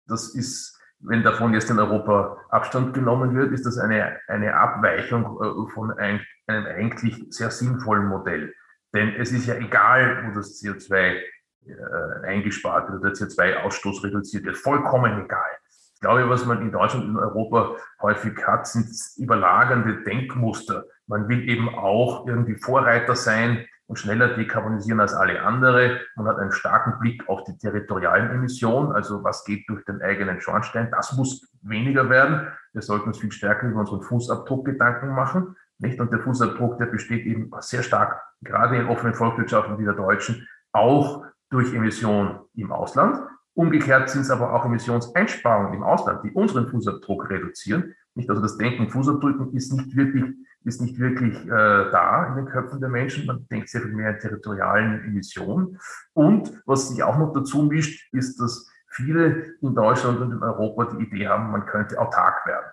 Das ist wenn davon jetzt in Europa Abstand genommen wird, ist das eine, eine Abweichung äh, von ein, einem eigentlich sehr sinnvollen Modell. Denn es ist ja egal, wo das CO2 äh, eingespart wird oder der CO2-Ausstoß reduziert wird, vollkommen egal. Ich glaube, was man in Deutschland und in Europa häufig hat, sind überlagernde Denkmuster. Man will eben auch irgendwie Vorreiter sein, und schneller dekarbonisieren als alle andere. Man hat einen starken Blick auf die territorialen Emissionen, also was geht durch den eigenen Schornstein. Das muss weniger werden. Wir sollten uns viel stärker über unseren Fußabdruck Gedanken machen. Nicht? Und der Fußabdruck, der besteht eben sehr stark, gerade in offenen Volkswirtschaften wie der deutschen, auch durch Emissionen im Ausland. Umgekehrt sind es aber auch Emissionseinsparungen im Ausland, die unseren Fußabdruck reduzieren. Nicht? Also das Denken Fußabdrücken ist nicht wirklich ist nicht wirklich äh, da in den Köpfen der Menschen. Man denkt sehr viel mehr an territorialen Emissionen. Und was sich auch noch dazu mischt, ist, dass viele in Deutschland und in Europa die Idee haben, man könnte autark werden.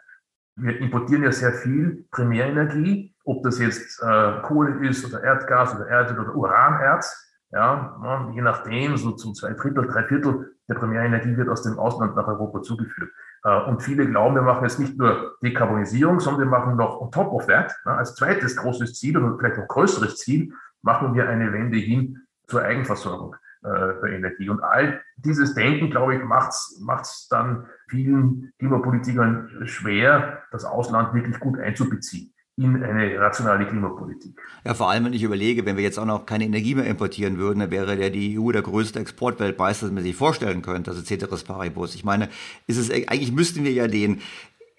Wir importieren ja sehr viel Primärenergie, ob das jetzt äh, Kohle ist oder Erdgas oder Erdöl oder Uranerz. Ja, je nachdem, so zu zwei Drittel, drei Viertel der Primärenergie wird aus dem Ausland nach Europa zugeführt. Äh, und viele glauben, wir machen jetzt nicht nur Dekarbonisierung, sondern wir machen noch on top of that, als zweites großes Ziel und vielleicht noch größeres Ziel, machen wir eine Wende hin zur Eigenversorgung äh, für Energie. Und all dieses Denken, glaube ich, macht es dann vielen Klimapolitikern schwer, das Ausland wirklich gut einzubeziehen in eine rationale Klimapolitik. Ja, vor allem, wenn ich überlege, wenn wir jetzt auch noch keine Energie mehr importieren würden, dann wäre ja die EU der größte Exportweltmeister, das man sich vorstellen könnte, also Ceteris Paribus. Ich meine, ist es, eigentlich müssten wir ja den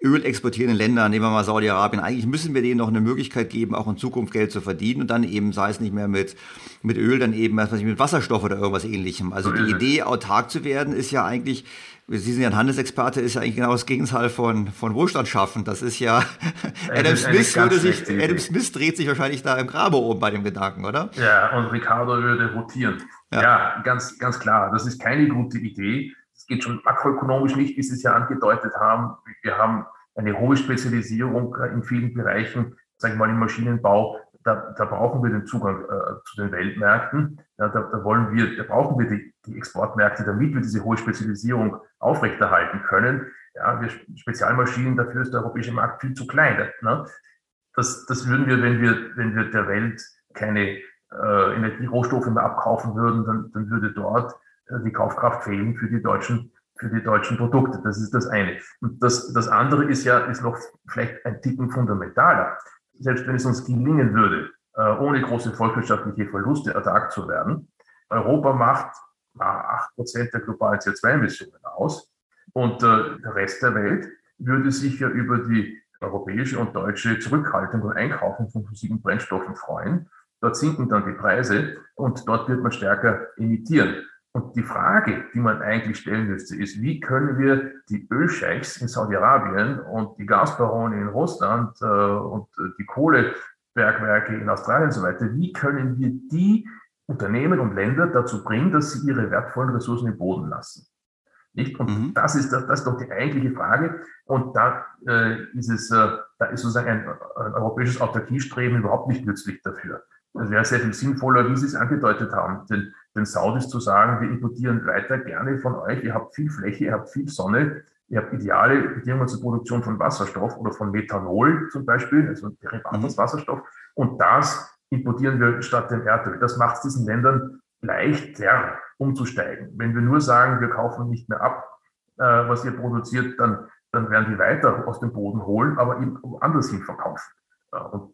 Öl exportierenden Ländern, nehmen wir mal Saudi-Arabien, eigentlich müssen wir denen noch eine Möglichkeit geben, auch in Zukunft Geld zu verdienen und dann eben, sei es nicht mehr mit, mit Öl, dann eben, was weiß ich, mit Wasserstoff oder irgendwas ähnlichem. Also die Idee, autark zu werden, ist ja eigentlich Sie sind ja ein Handelsexperte, ist ja eigentlich genau das Gegenteil von, von Wohlstand schaffen. Das ist ja, Adam Smith würde sich, Adam Smith dreht sich wahrscheinlich da im Grabe oben bei dem Gedanken, oder? Ja, und Ricardo würde rotieren. Ja. ja, ganz, ganz klar. Das ist keine gute Idee. Es geht schon makroökonomisch nicht, wie Sie es ja angedeutet haben. Wir haben eine hohe Spezialisierung in vielen Bereichen, sagen wir mal im Maschinenbau, da, da brauchen wir den Zugang äh, zu den Weltmärkten. Ja, da, da, wollen wir, da brauchen wir die, die Exportmärkte, damit wir diese hohe Spezialisierung aufrechterhalten können. Ja, wir Spezialmaschinen, dafür ist der europäische Markt viel zu klein. Ne? Das, das würden wir, wenn wir, wenn wir der Welt keine äh, Energierohstoffe mehr abkaufen würden, dann, dann würde dort äh, die Kaufkraft fehlen für die deutschen für die deutschen Produkte. Das ist das eine. Und das, das andere ist ja, ist noch vielleicht ein Ticken fundamentaler selbst wenn es uns gelingen würde, äh, ohne große volkswirtschaftliche Verluste ertragt zu werden, Europa macht acht Prozent der globalen CO2-Emissionen aus und äh, der Rest der Welt würde sich ja über die europäische und deutsche Zurückhaltung und Einkaufen von fossilen Brennstoffen freuen. Dort sinken dann die Preise und dort wird man stärker emittieren. Und die Frage, die man eigentlich stellen müsste, ist, wie können wir die Ölscheichs in Saudi-Arabien und die Gasbarone in Russland äh, und äh, die Kohlebergwerke in Australien und so weiter, wie können wir die Unternehmen und Länder dazu bringen, dass sie ihre wertvollen Ressourcen im Boden lassen? Nicht? Und mhm. das, ist, das, das ist doch die eigentliche Frage. Und da äh, ist es, äh, da ist sozusagen ein, ein europäisches Autarkiestreben überhaupt nicht nützlich dafür. Es wäre sehr viel sinnvoller, wie Sie es angedeutet haben, den, den Saudis zu sagen, wir importieren weiter gerne von euch, ihr habt viel Fläche, ihr habt viel Sonne, ihr habt ideale Bedingungen zur Produktion von Wasserstoff oder von Methanol zum Beispiel, also Derivat aus mhm. Wasserstoff. Und das importieren wir statt dem Erdöl. Das macht es diesen Ländern leichter umzusteigen. Wenn wir nur sagen, wir kaufen nicht mehr ab, äh, was ihr produziert, dann, dann werden die weiter aus dem Boden holen, aber eben woanders hin verkaufen. Ja, und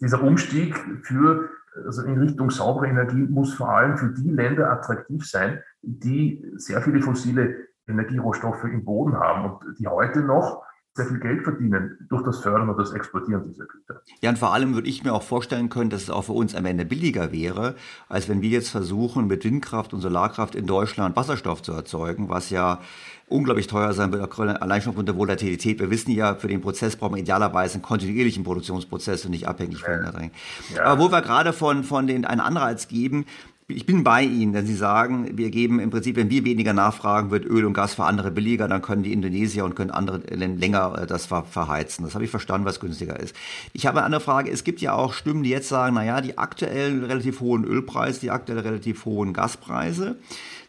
dieser Umstieg für, also in Richtung saubere Energie muss vor allem für die Länder attraktiv sein, die sehr viele fossile Energierohstoffe im Boden haben und die heute noch sehr viel Geld verdienen durch das Fördern und das Exportieren dieser Güter. Ja, und vor allem würde ich mir auch vorstellen können, dass es auch für uns am Ende billiger wäre, als wenn wir jetzt versuchen, mit Windkraft und Solarkraft in Deutschland Wasserstoff zu erzeugen, was ja unglaublich teuer sein wird, allein schon aufgrund der Volatilität. Wir wissen ja, für den Prozess brauchen wir idealerweise einen kontinuierlichen Produktionsprozess und nicht abhängig von den ja. Aber wo wir gerade von, von den einen Anreiz geben, ich bin bei Ihnen, wenn Sie sagen, wir geben im Prinzip, wenn wir weniger nachfragen, wird Öl und Gas für andere billiger, dann können die Indonesier und können andere länger äh, das verheizen. Das habe ich verstanden, was günstiger ist. Ich habe eine andere Frage. Es gibt ja auch Stimmen, die jetzt sagen, naja, die aktuell relativ hohen Ölpreise, die aktuell relativ hohen Gaspreise,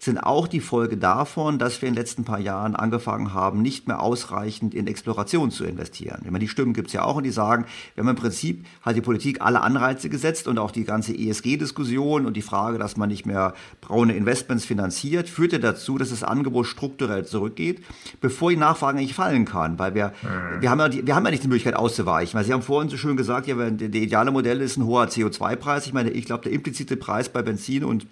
sind auch die Folge davon, dass wir in den letzten paar Jahren angefangen haben, nicht mehr ausreichend in Exploration zu investieren. Ich meine, die Stimmen gibt es ja auch und die sagen, wir haben im Prinzip halt die Politik alle Anreize gesetzt und auch die ganze ESG-Diskussion und die Frage, dass man nicht mehr braune Investments finanziert, führte dazu, dass das Angebot strukturell zurückgeht, bevor die Nachfrage nicht fallen kann, weil wir, mhm. wir, haben ja die, wir haben ja nicht die Möglichkeit auszuweichen, weil Sie haben vorhin so schön gesagt, ja, der ideale Modell ist ein hoher CO2-Preis. Ich meine, ich glaube, der implizite Preis bei Benzin und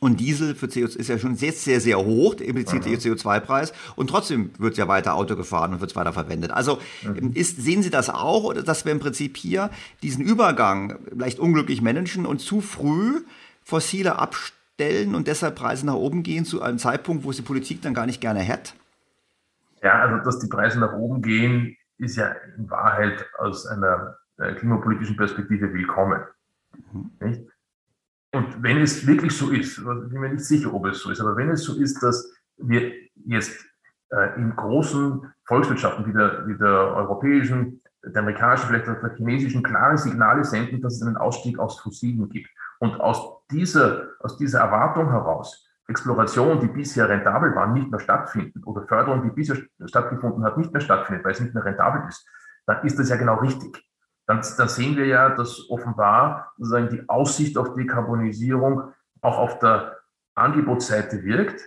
und Diesel für CO2 ist ja schon sehr, sehr, sehr hoch, der implizite CO2-Preis. Und trotzdem wird ja weiter Auto gefahren und wird es weiter verwendet. Also mhm. ist, sehen Sie das auch, oder dass wir im Prinzip hier diesen Übergang vielleicht unglücklich managen und zu früh fossile abstellen und deshalb Preise nach oben gehen zu einem Zeitpunkt, wo es die Politik dann gar nicht gerne hätte? Ja, also dass die Preise nach oben gehen, ist ja in Wahrheit aus einer äh, klimapolitischen Perspektive willkommen. Mhm. Nicht? Und wenn es wirklich so ist, ich bin mir nicht sicher, ob es so ist, aber wenn es so ist, dass wir jetzt äh, in großen Volkswirtschaften wie der, wie der europäischen, der amerikanischen, vielleicht auch der chinesischen klare Signale senden, dass es einen Ausstieg aus Fossilen gibt. Und aus dieser, aus dieser Erwartung heraus, Exploration, die bisher rentabel war, nicht mehr stattfinden oder Förderung, die bisher stattgefunden hat, nicht mehr stattfindet, weil es nicht mehr rentabel ist, dann ist das ja genau richtig dann, dann sehen wir ja, dass offenbar sozusagen die Aussicht auf Dekarbonisierung auch auf der Angebotsseite wirkt.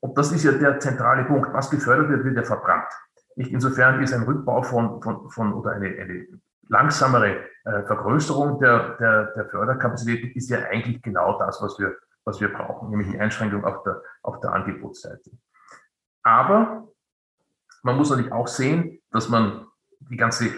Und das ist ja der zentrale Punkt. Was gefördert wird, wird ja verbrannt. Nicht insofern ist ein Rückbau von, von, von oder eine, eine langsamere äh, Vergrößerung der, der, der Förderkapazitäten ist ja eigentlich genau das, was wir, was wir brauchen, nämlich die Einschränkung auf der, auf der Angebotsseite. Aber man muss natürlich auch sehen, dass man die ganze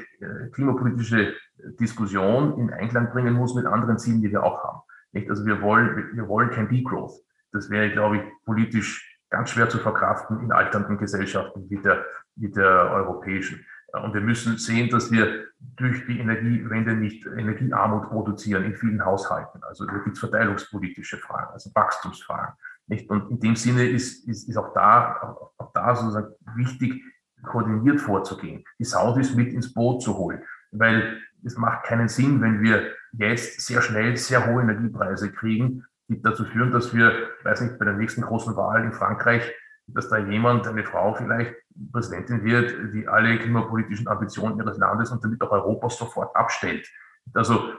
klimapolitische Diskussion in Einklang bringen muss mit anderen Zielen, die wir auch haben. Nicht? Also wir wollen, wir wollen kein Degrowth. Das wäre, glaube ich, politisch ganz schwer zu verkraften in alternden Gesellschaften wie der, wie der europäischen. Und wir müssen sehen, dass wir durch die Energiewende nicht Energiearmut produzieren in vielen Haushalten. Also da gibt es verteilungspolitische Fragen, also Wachstumsfragen. Nicht? Und in dem Sinne ist, ist, ist auch da, auch da sozusagen wichtig, koordiniert vorzugehen, die Saudis mit ins Boot zu holen. Weil es macht keinen Sinn, wenn wir jetzt sehr schnell sehr hohe Energiepreise kriegen, die dazu führen, dass wir, weiß nicht, bei der nächsten großen Wahl in Frankreich, dass da jemand, eine Frau vielleicht Präsidentin wird, die alle klimapolitischen Ambitionen ihres Landes und damit auch Europas sofort abstellt. Also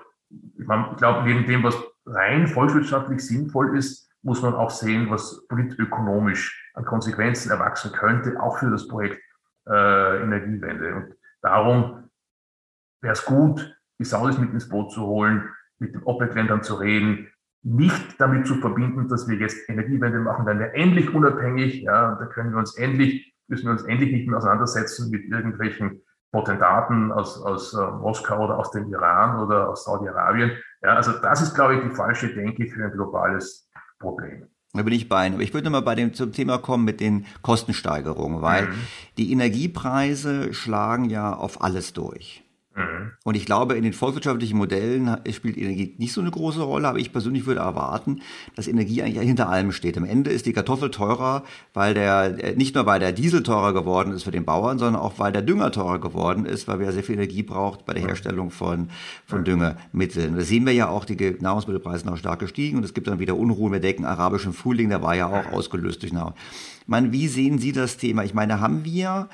ich, glaube, neben dem, was rein volkswirtschaftlich sinnvoll ist, muss man auch sehen, was politökonomisch an Konsequenzen erwachsen könnte, auch für das Projekt äh, Energiewende. Und darum wäre es gut, die Saudis mit ins Boot zu holen, mit den OPEC-Ländern zu reden, nicht damit zu verbinden, dass wir jetzt Energiewende machen, dann wir endlich unabhängig, ja, da können wir uns endlich, müssen wir uns endlich nicht mehr auseinandersetzen mit irgendwelchen Potentaten aus, aus äh, Moskau oder aus dem Iran oder aus Saudi-Arabien. Ja, also das ist, glaube ich, die falsche Denke für ein globales Problem. Da bin ich bei Ihnen. Aber ich würde mal bei dem zum Thema kommen mit den Kostensteigerungen, weil mhm. die Energiepreise schlagen ja auf alles durch. Mhm. Und ich glaube, in den volkswirtschaftlichen Modellen spielt Energie nicht so eine große Rolle, aber ich persönlich würde erwarten, dass Energie eigentlich hinter allem steht. Am Ende ist die Kartoffel teurer, weil der, äh, nicht nur weil der Diesel teurer geworden ist für den Bauern, sondern auch weil der Dünger teurer geworden ist, weil wir sehr viel Energie braucht bei der Herstellung von, von Düngemitteln. Da sehen wir ja auch, die Nahrungsmittelpreise sind auch stark gestiegen und es gibt dann wieder Unruhen. Wir denken, arabischen Frühling, der war ja auch ausgelöst durch Nahrung. Ich meine, wie sehen Sie das Thema? Ich meine, haben wir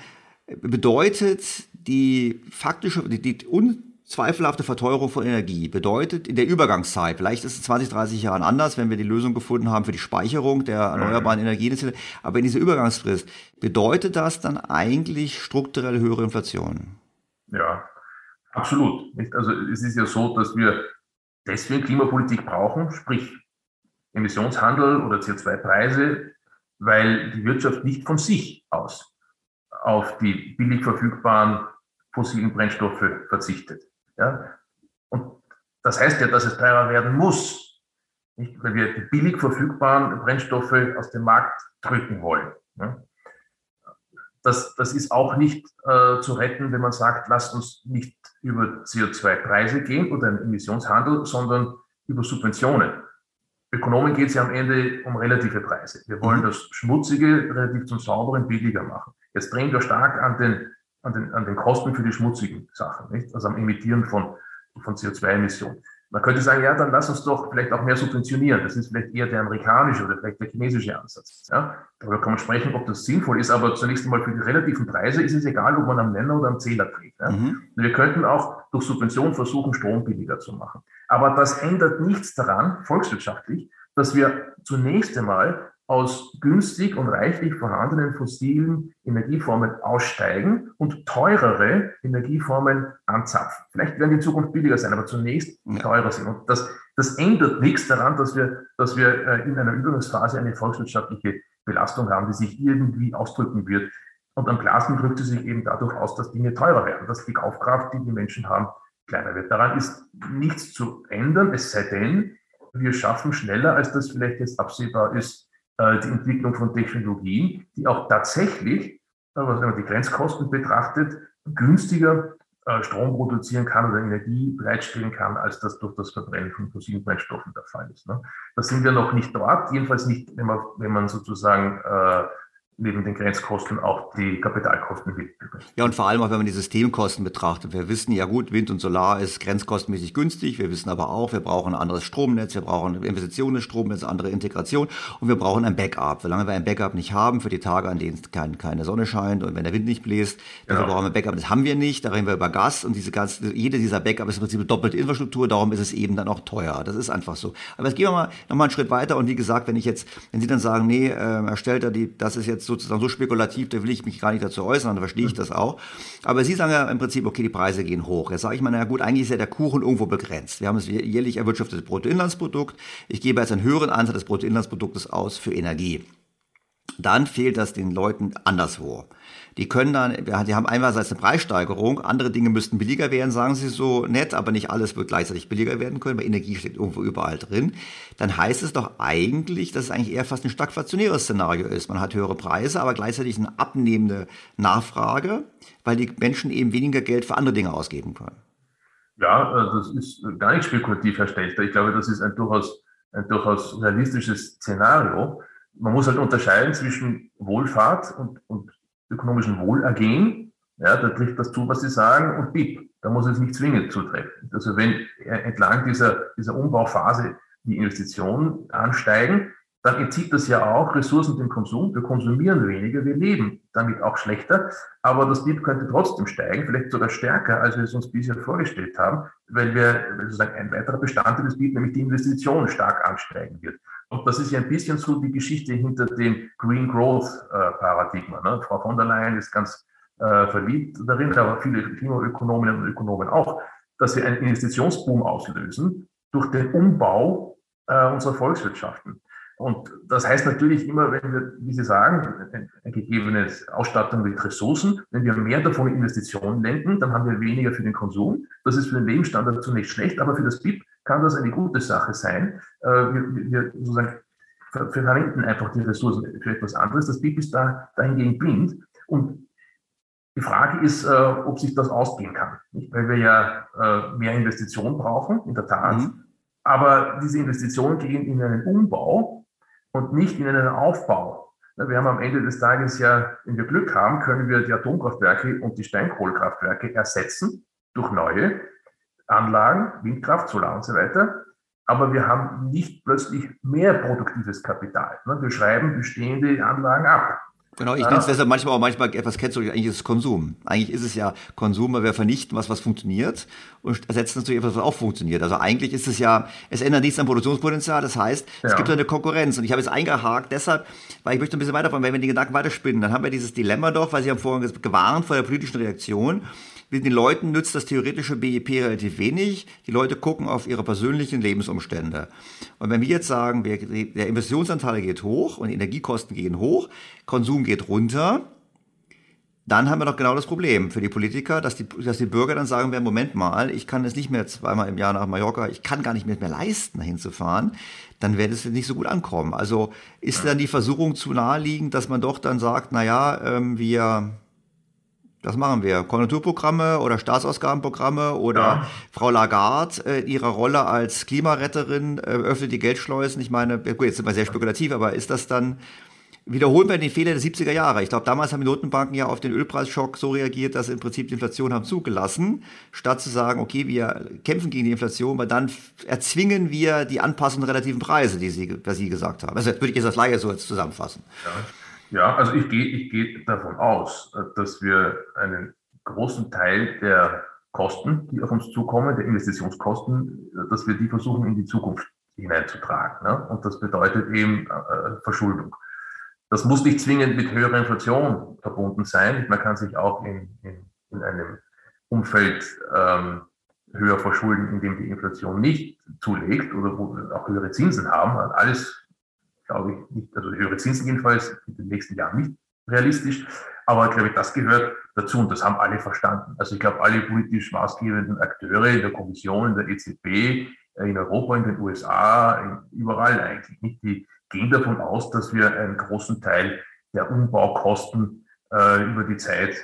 bedeutet die faktische, die, die unzweifelhafte Verteuerung von Energie bedeutet in der Übergangszeit, vielleicht ist es 20, 30 Jahren anders, wenn wir die Lösung gefunden haben für die Speicherung der erneuerbaren Energien, aber in dieser Übergangsfrist bedeutet das dann eigentlich strukturell höhere Inflation? Ja, absolut. Also es ist ja so, dass wir deswegen Klimapolitik brauchen, sprich Emissionshandel oder CO2-Preise, weil die Wirtschaft nicht von sich aus auf die billig verfügbaren fossilen Brennstoffe verzichtet. Ja? Und das heißt ja, dass es teurer werden muss, nicht? weil wir die billig verfügbaren Brennstoffe aus dem Markt drücken wollen. Ja? Das, das ist auch nicht äh, zu retten, wenn man sagt, lasst uns nicht über CO2-Preise gehen oder einen Emissionshandel, sondern über Subventionen. Ökonomen geht es ja am Ende um relative Preise. Wir wollen mhm. das Schmutzige relativ zum Sauberen billiger machen. Jetzt drehen wir stark an den, an den, an den Kosten für die schmutzigen Sachen, nicht? also am Emittieren von, von CO2-Emissionen. Man könnte sagen, ja, dann lass uns doch vielleicht auch mehr subventionieren. Das ist vielleicht eher der amerikanische oder vielleicht der chinesische Ansatz. Ja? Darüber kann man sprechen, ob das sinnvoll ist, aber zunächst einmal für die relativen Preise ist es egal, ob man am Nenner oder am Zähler dreht. Ja? Mhm. Wir könnten auch durch Subvention versuchen, Strom billiger zu machen. Aber das ändert nichts daran, volkswirtschaftlich, dass wir zunächst einmal aus günstig und reichlich vorhandenen fossilen Energieformen aussteigen und teurere Energieformen anzapfen. Vielleicht werden die in Zukunft billiger sein, aber zunächst teurer sind. Und das, das ändert nichts daran, dass wir, dass wir äh, in einer Übergangsphase eine volkswirtschaftliche Belastung haben, die sich irgendwie ausdrücken wird. Und am klarsten drückt sie sich eben dadurch aus, dass Dinge teurer werden, dass die Kaufkraft, die die Menschen haben, kleiner wird. Daran ist nichts zu ändern, es sei denn, wir schaffen schneller, als das vielleicht jetzt absehbar ist, die Entwicklung von Technologien, die auch tatsächlich, äh, wenn man die Grenzkosten betrachtet, günstiger äh, Strom produzieren kann oder Energie bereitstellen kann, als das durch das Verbrennen von fossilen Brennstoffen der Fall ist. Ne? Da sind wir noch nicht dort, jedenfalls nicht, wenn man, wenn man sozusagen neben den Grenzkosten auch die Kapitalkosten mit. Ja, und vor allem auch, wenn man die Systemkosten betrachtet. Wir wissen ja gut, Wind und Solar ist grenzkostenmäßig günstig. Wir wissen aber auch, wir brauchen ein anderes Stromnetz, wir brauchen Investitionen ins Stromnetz, andere Integration und wir brauchen ein Backup. Solange wir ein Backup nicht haben für die Tage, an denen kein, keine Sonne scheint und wenn der Wind nicht bläst, dafür ja. brauchen wir ein Backup. Das haben wir nicht. Da reden wir über Gas und diese Gas, jede dieser Backup ist im Prinzip doppelte Infrastruktur. Darum ist es eben dann auch teuer. Das ist einfach so. Aber jetzt gehen wir mal noch mal einen Schritt weiter und wie gesagt, wenn ich jetzt, wenn Sie dann sagen, nee, äh, erstellt er die, das ist jetzt sozusagen so spekulativ, da will ich mich gar nicht dazu äußern, da verstehe ich das auch. Aber Sie sagen ja im Prinzip, okay, die Preise gehen hoch. Jetzt sage ich mal, na gut, eigentlich ist ja der Kuchen irgendwo begrenzt. Wir haben das jährlich erwirtschaftete Bruttoinlandsprodukt. Ich gebe jetzt einen höheren Anteil des Bruttoinlandsproduktes aus für Energie. Dann fehlt das den Leuten anderswo. Die können dann, die haben einerseits eine Preissteigerung, andere Dinge müssten billiger werden, sagen sie so nett, aber nicht alles wird gleichzeitig billiger werden können, weil Energie steckt irgendwo überall drin. Dann heißt es doch eigentlich, dass es eigentlich eher fast ein stagflationäres Szenario ist. Man hat höhere Preise, aber gleichzeitig eine abnehmende Nachfrage, weil die Menschen eben weniger Geld für andere Dinge ausgeben können. Ja, äh, das ist gar nicht spekulativ, Herr Stelter. Ich glaube, das ist ein durchaus, ein durchaus realistisches Szenario. Man muss halt unterscheiden zwischen Wohlfahrt und, und ökonomischen Wohlergehen, ja, da trifft das zu, was Sie sagen, und BIP. Da muss es nicht zwingend zutreffen. Also wenn entlang dieser, dieser Umbauphase die Investitionen ansteigen, dann entzieht das ja auch Ressourcen dem Konsum. Wir konsumieren weniger, wir leben damit auch schlechter. Aber das BIP könnte trotzdem steigen, vielleicht sogar stärker, als wir es uns bisher vorgestellt haben, weil wir sozusagen ein weiterer Bestandteil des BIP, nämlich die Investition, stark ansteigen wird. Und das ist ja ein bisschen so die Geschichte hinter dem Green Growth äh, Paradigma. Ne? Frau von der Leyen ist ganz äh, verliebt darin, aber viele Klimaökonominnen und Ökonomen auch, dass wir einen Investitionsboom auslösen durch den Umbau äh, unserer Volkswirtschaften. Und das heißt natürlich immer, wenn wir, wie Sie sagen, ein, ein gegebenes Ausstattung mit Ressourcen, wenn wir mehr davon in Investitionen lenken, dann haben wir weniger für den Konsum. Das ist für den Lebensstandard zunächst schlecht, aber für das BIP kann das eine gute Sache sein. Äh, wir, wir sozusagen verwenden einfach die Ressourcen für etwas anderes. Das BIP ist da dahingehend blind. Und Die Frage ist, äh, ob sich das ausgehen kann. Weil wir ja äh, mehr Investitionen brauchen, in der Tat. Mhm. Aber diese Investitionen gehen in einen Umbau und nicht in einen Aufbau. Wir haben am Ende des Tages ja, wenn wir Glück haben, können wir die Atomkraftwerke und die Steinkohlekraftwerke ersetzen durch neue Anlagen, Windkraft, Solar und so weiter. Aber wir haben nicht plötzlich mehr produktives Kapital. Wir schreiben bestehende Anlagen ab. Genau, ich nenne es deshalb manchmal auch manchmal etwas kennzeichnig, eigentlich ist es Konsum. Eigentlich ist es ja Konsum, weil wir vernichten was, was funktioniert und ersetzen natürlich etwas, was auch funktioniert. Also eigentlich ist es ja, es ändert nichts am Produktionspotenzial, das heißt, ja. es gibt eine Konkurrenz. Und ich habe es eingehakt deshalb, weil ich möchte ein bisschen weiterfahren, wenn wir den Gedanken weiterspinnen, dann haben wir dieses Dilemma doch, weil Sie haben vorhin gewarnt vor der politischen Reaktion. Den Leuten nützt das theoretische BIP relativ wenig. Die Leute gucken auf ihre persönlichen Lebensumstände. Und wenn wir jetzt sagen, der Investitionsanteil geht hoch und Energiekosten gehen hoch, Konsum geht runter, dann haben wir doch genau das Problem für die Politiker, dass die, dass die Bürger dann sagen Moment mal, ich kann es nicht mehr zweimal im Jahr nach Mallorca, ich kann gar nicht mehr, mehr leisten, hinzufahren, dann wird es nicht so gut ankommen. Also ist dann die Versuchung zu naheliegend, dass man doch dann sagt, na ja, ähm, wir das machen wir. Konjunkturprogramme oder Staatsausgabenprogramme oder ja. Frau Lagarde äh, ihrer Rolle als Klimaretterin äh, öffnet die Geldschleusen. Ich meine, gut, jetzt sind wir sehr spekulativ, aber ist das dann, wiederholen wir den Fehler der 70er Jahre? Ich glaube, damals haben die Notenbanken ja auf den Ölpreisschock so reagiert, dass sie im Prinzip die Inflation haben zugelassen, statt zu sagen, okay, wir kämpfen gegen die Inflation, weil dann erzwingen wir die Anpassung der relativen Preise, die Sie, was Sie gesagt haben. Also würde ich jetzt als Laie so jetzt zusammenfassen. Ja. Ja, also ich gehe ich gehe davon aus, dass wir einen großen Teil der Kosten, die auf uns zukommen, der Investitionskosten, dass wir die versuchen in die Zukunft hineinzutragen. Ne? Und das bedeutet eben äh, Verschuldung. Das muss nicht zwingend mit höherer Inflation verbunden sein. Man kann sich auch in, in, in einem Umfeld ähm, höher verschulden, in dem die Inflation nicht zulegt oder wo wir auch höhere Zinsen haben. Alles glaube ich, nicht, also höhere Zinsen jedenfalls in den nächsten Jahren nicht realistisch. Aber ich glaube, das gehört dazu und das haben alle verstanden. Also ich glaube, alle politisch maßgebenden Akteure in der Kommission, in der EZB, äh, in Europa, in den USA, überall eigentlich nicht, die gehen davon aus, dass wir einen großen Teil der Umbaukosten äh, über die Zeit,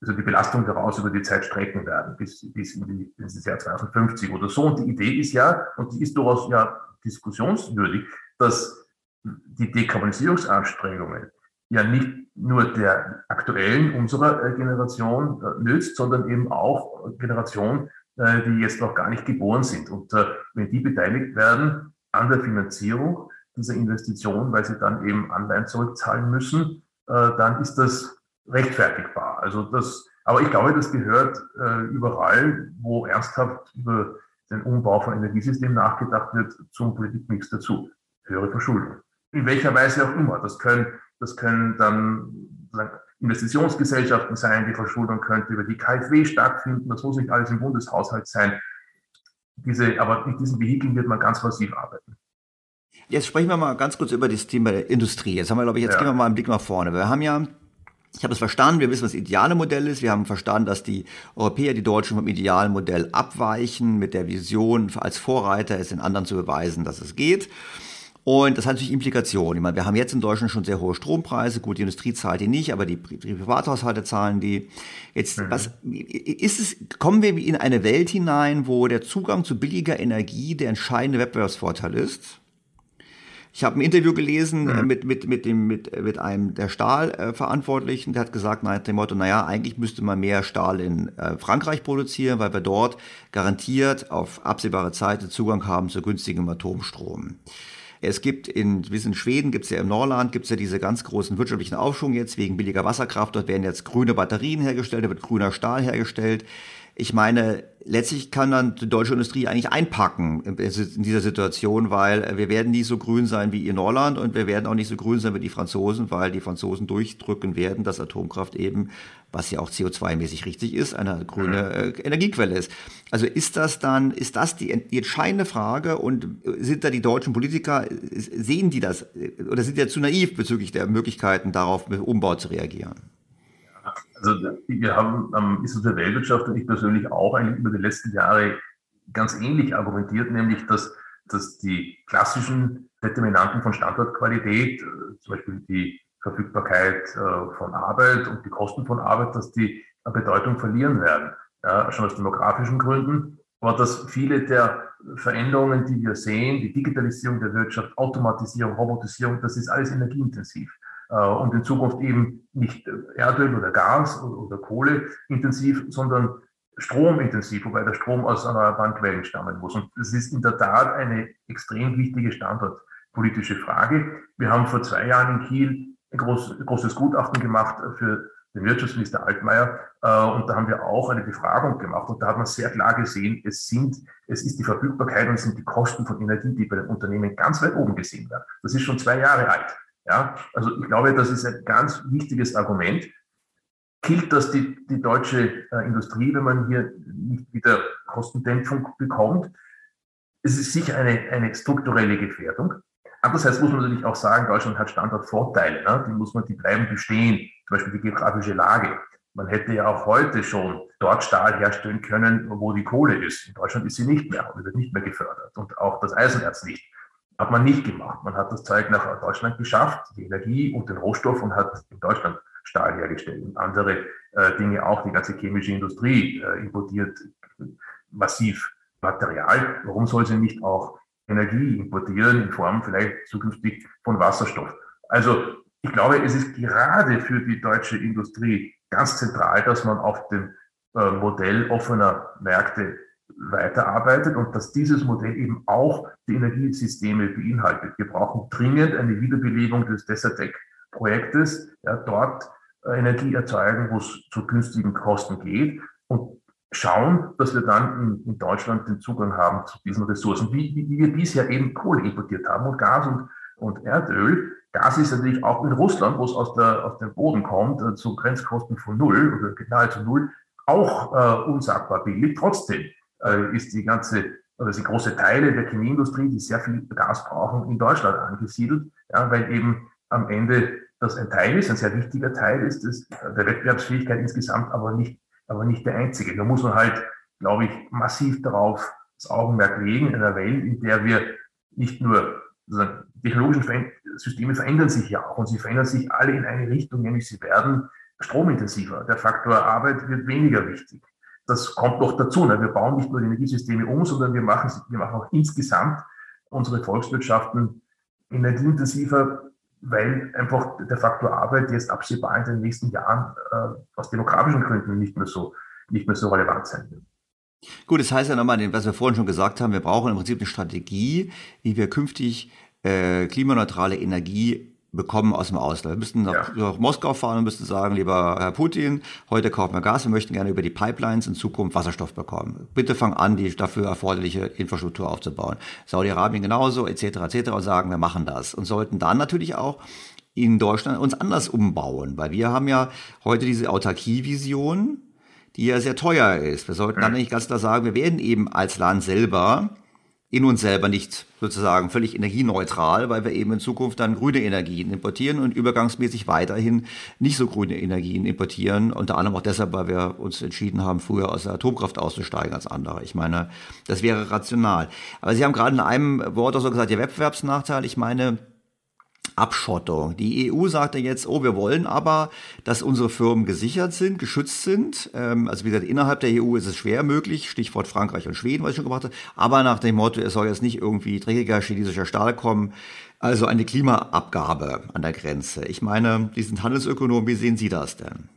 also die Belastung daraus über die Zeit strecken werden, bis, bis in, die, ins Jahr 2050 oder so. Und die Idee ist ja, und die ist durchaus ja diskussionswürdig, dass die Dekarbonisierungsanstrengungen ja nicht nur der aktuellen unserer äh, Generation äh, nützt, sondern eben auch Generationen, äh, die jetzt noch gar nicht geboren sind. Und wenn die beteiligt werden an der Finanzierung dieser Investition, weil sie dann eben Anleihen zurückzahlen müssen, dann ist das rechtfertigbar. Also das, aber ich glaube, das gehört überall, wo ernsthaft über den Umbau von Energiesystemen nachgedacht wird, zum Politikmix dazu. Höhere Verschuldung in welcher Weise auch immer. Das können, das können dann Investitionsgesellschaften sein, die Verschuldung könnte über die KfW stattfinden. Das muss nicht alles im Bundeshaushalt sein. Diese, aber mit diesen Vehikeln wird man ganz massiv arbeiten. Jetzt sprechen wir mal ganz kurz über das Thema der Industrie. Jetzt haben wir, glaube ich, jetzt ja. gehen wir mal einen Blick nach vorne. Wir haben ja ich habe es verstanden, wir wissen, was das ideale Modell ist. Wir haben verstanden, dass die Europäer, die Deutschen vom idealen Modell abweichen, mit der Vision als Vorreiter es den anderen zu beweisen, dass es geht. Und das hat natürlich Implikationen. Ich meine, wir haben jetzt in Deutschland schon sehr hohe Strompreise. Gut, die Industrie zahlt die nicht, aber die, Privathaushalte zahlen die. Jetzt, mhm. was, ist es, kommen wir in eine Welt hinein, wo der Zugang zu billiger Energie der entscheidende Wettbewerbsvorteil ist? Ich habe ein Interview gelesen mhm. mit, mit, mit, dem, mit, mit einem der Stahlverantwortlichen, der hat gesagt nach dem Motto, naja, eigentlich müsste man mehr Stahl in äh, Frankreich produzieren, weil wir dort garantiert auf absehbare Zeit Zugang haben zu günstigem Atomstrom. Es gibt in, wie in Schweden, gibt es ja im Norland, gibt es ja diese ganz großen wirtschaftlichen Aufschwung jetzt wegen billiger Wasserkraft. Dort werden jetzt grüne Batterien hergestellt, da wird grüner Stahl hergestellt. Ich meine, letztlich kann dann die deutsche Industrie eigentlich einpacken in dieser Situation, weil wir werden nie so grün sein wie in Norland und wir werden auch nicht so grün sein wie die Franzosen, weil die Franzosen durchdrücken werden, dass Atomkraft eben, was ja auch CO2-mäßig richtig ist, eine grüne äh, Energiequelle ist. Also ist das dann, ist das die, die entscheidende Frage und sind da die deutschen Politiker, sehen die das oder sind die ja zu naiv bezüglich der Möglichkeiten, darauf mit Umbau zu reagieren? Also wir haben am Institut der Weltwirtschaft und ich persönlich auch eigentlich über die letzten Jahre ganz ähnlich argumentiert, nämlich dass, dass die klassischen Determinanten von Standortqualität, äh, zum Beispiel die Verfügbarkeit äh, von Arbeit und die Kosten von Arbeit, dass die Bedeutung verlieren werden. Ja, schon aus demografischen Gründen, aber dass viele der Veränderungen, die wir sehen, die Digitalisierung der Wirtschaft, Automatisierung, Robotisierung, das ist alles energieintensiv äh, und in Zukunft eben nicht Erdöl oder Gas oder Kohle intensiv, sondern stromintensiv, wobei der Strom aus erneuerbaren Quellen stammen muss. Und das ist in der Tat eine extrem wichtige standortpolitische Frage. Wir haben vor zwei Jahren in Kiel ein groß, großes Gutachten gemacht für den Wirtschaftsminister Altmaier. Äh, und da haben wir auch eine Befragung gemacht. Und da hat man sehr klar gesehen, es sind, es ist die Verfügbarkeit und es sind die Kosten von Energie, die bei den Unternehmen ganz weit oben gesehen werden. Das ist schon zwei Jahre alt. Ja, also ich glaube, das ist ein ganz wichtiges Argument. Gilt das die, die deutsche äh, Industrie, wenn man hier nicht wieder Kostendämpfung bekommt? Es ist sicher eine, eine strukturelle Gefährdung. Andererseits muss man natürlich auch sagen, Deutschland hat Standortvorteile. Ne? Die muss man, die bleiben bestehen. Zum Beispiel die geografische Lage. Man hätte ja auch heute schon dort Stahl herstellen können, wo die Kohle ist. In Deutschland ist sie nicht mehr und wird nicht mehr gefördert. Und auch das Eisenerz nicht. Hat man nicht gemacht. Man hat das Zeug nach Deutschland geschafft, die Energie und den Rohstoff und hat in Deutschland Stahl hergestellt. Und andere äh, Dinge auch, die ganze chemische Industrie äh, importiert massiv Material. Warum soll sie nicht auch Energie importieren in Form vielleicht zukünftig von Wasserstoff? Also ich glaube, es ist gerade für die deutsche Industrie ganz zentral, dass man auf dem äh, Modell offener Märkte weiterarbeitet und dass dieses Modell eben auch die Energiesysteme beinhaltet. Wir brauchen dringend eine Wiederbelebung des Desertec-Projektes, ja, dort äh, Energie erzeugen, wo es zu günstigen Kosten geht und schauen, dass wir dann in, in Deutschland den Zugang haben zu diesen Ressourcen, wie, wie, wie wir bisher eben Kohle importiert haben und Gas und, und Erdöl. Gas ist natürlich auch in Russland, wo es aus, der, aus dem Boden kommt, äh, zu Grenzkosten von null oder nahezu null, auch äh, unsagbar billig. Trotzdem äh, ist die ganze, oder die große Teile der Chemieindustrie, die sehr viel Gas brauchen, in Deutschland angesiedelt, ja, weil eben am Ende das ein Teil ist, ein sehr wichtiger Teil ist, das, der Wettbewerbsfähigkeit insgesamt, aber nicht, aber nicht der einzige. Da muss man halt, glaube ich, massiv darauf das Augenmerk legen, in einer Welt, in der wir nicht nur technologischen Systeme verändern sich ja auch und sie verändern sich alle in eine Richtung, nämlich sie werden stromintensiver. Der Faktor Arbeit wird weniger wichtig. Das kommt noch dazu. Ne? Wir bauen nicht nur die Energiesysteme um, sondern wir machen, wir machen auch insgesamt unsere Volkswirtschaften energieintensiver, weil einfach der Faktor Arbeit jetzt absehbar in den nächsten Jahren äh, aus demografischen Gründen nicht mehr so, nicht mehr so relevant sein wird. Gut, das heißt ja nochmal, was wir vorhin schon gesagt haben, wir brauchen im Prinzip eine Strategie, wie wir künftig äh, klimaneutrale Energie bekommen aus dem Ausland. Wir müssten nach, ja. nach, Moskau fahren und müssten sagen, lieber Herr Putin, heute kaufen wir Gas, wir möchten gerne über die Pipelines in Zukunft Wasserstoff bekommen. Bitte fang an, die dafür erforderliche Infrastruktur aufzubauen. Saudi-Arabien genauso, etc., etc. und sagen, wir machen das. Und sollten dann natürlich auch in Deutschland uns anders umbauen, weil wir haben ja heute diese Autarkie-Vision, die ja sehr teuer ist. Wir sollten dann nicht ganz klar sagen, wir werden eben als Land selber in uns selber nicht sozusagen völlig energieneutral, weil wir eben in Zukunft dann grüne Energien importieren und übergangsmäßig weiterhin nicht so grüne Energien importieren. Unter anderem auch deshalb, weil wir uns entschieden haben, früher aus der Atomkraft auszusteigen als andere. Ich meine, das wäre rational. Aber Sie haben gerade in einem Wort auch so gesagt, der Wettbewerbsnachteil. Ich meine, Abschottung. Die EU sagte jetzt, oh, wir wollen aber, dass unsere Firmen gesichert sind, geschützt sind. Ähm, also wie gesagt, innerhalb der EU ist es schwer möglich, Stichwort Frankreich und Schweden, was ich schon gemacht habe. Aber nach dem Motto, es soll jetzt nicht irgendwie dreckiger chinesischer Stahl kommen. Also eine Klimaabgabe an der Grenze. Ich meine, die sind Handelsökonomen, wie sehen Sie das denn?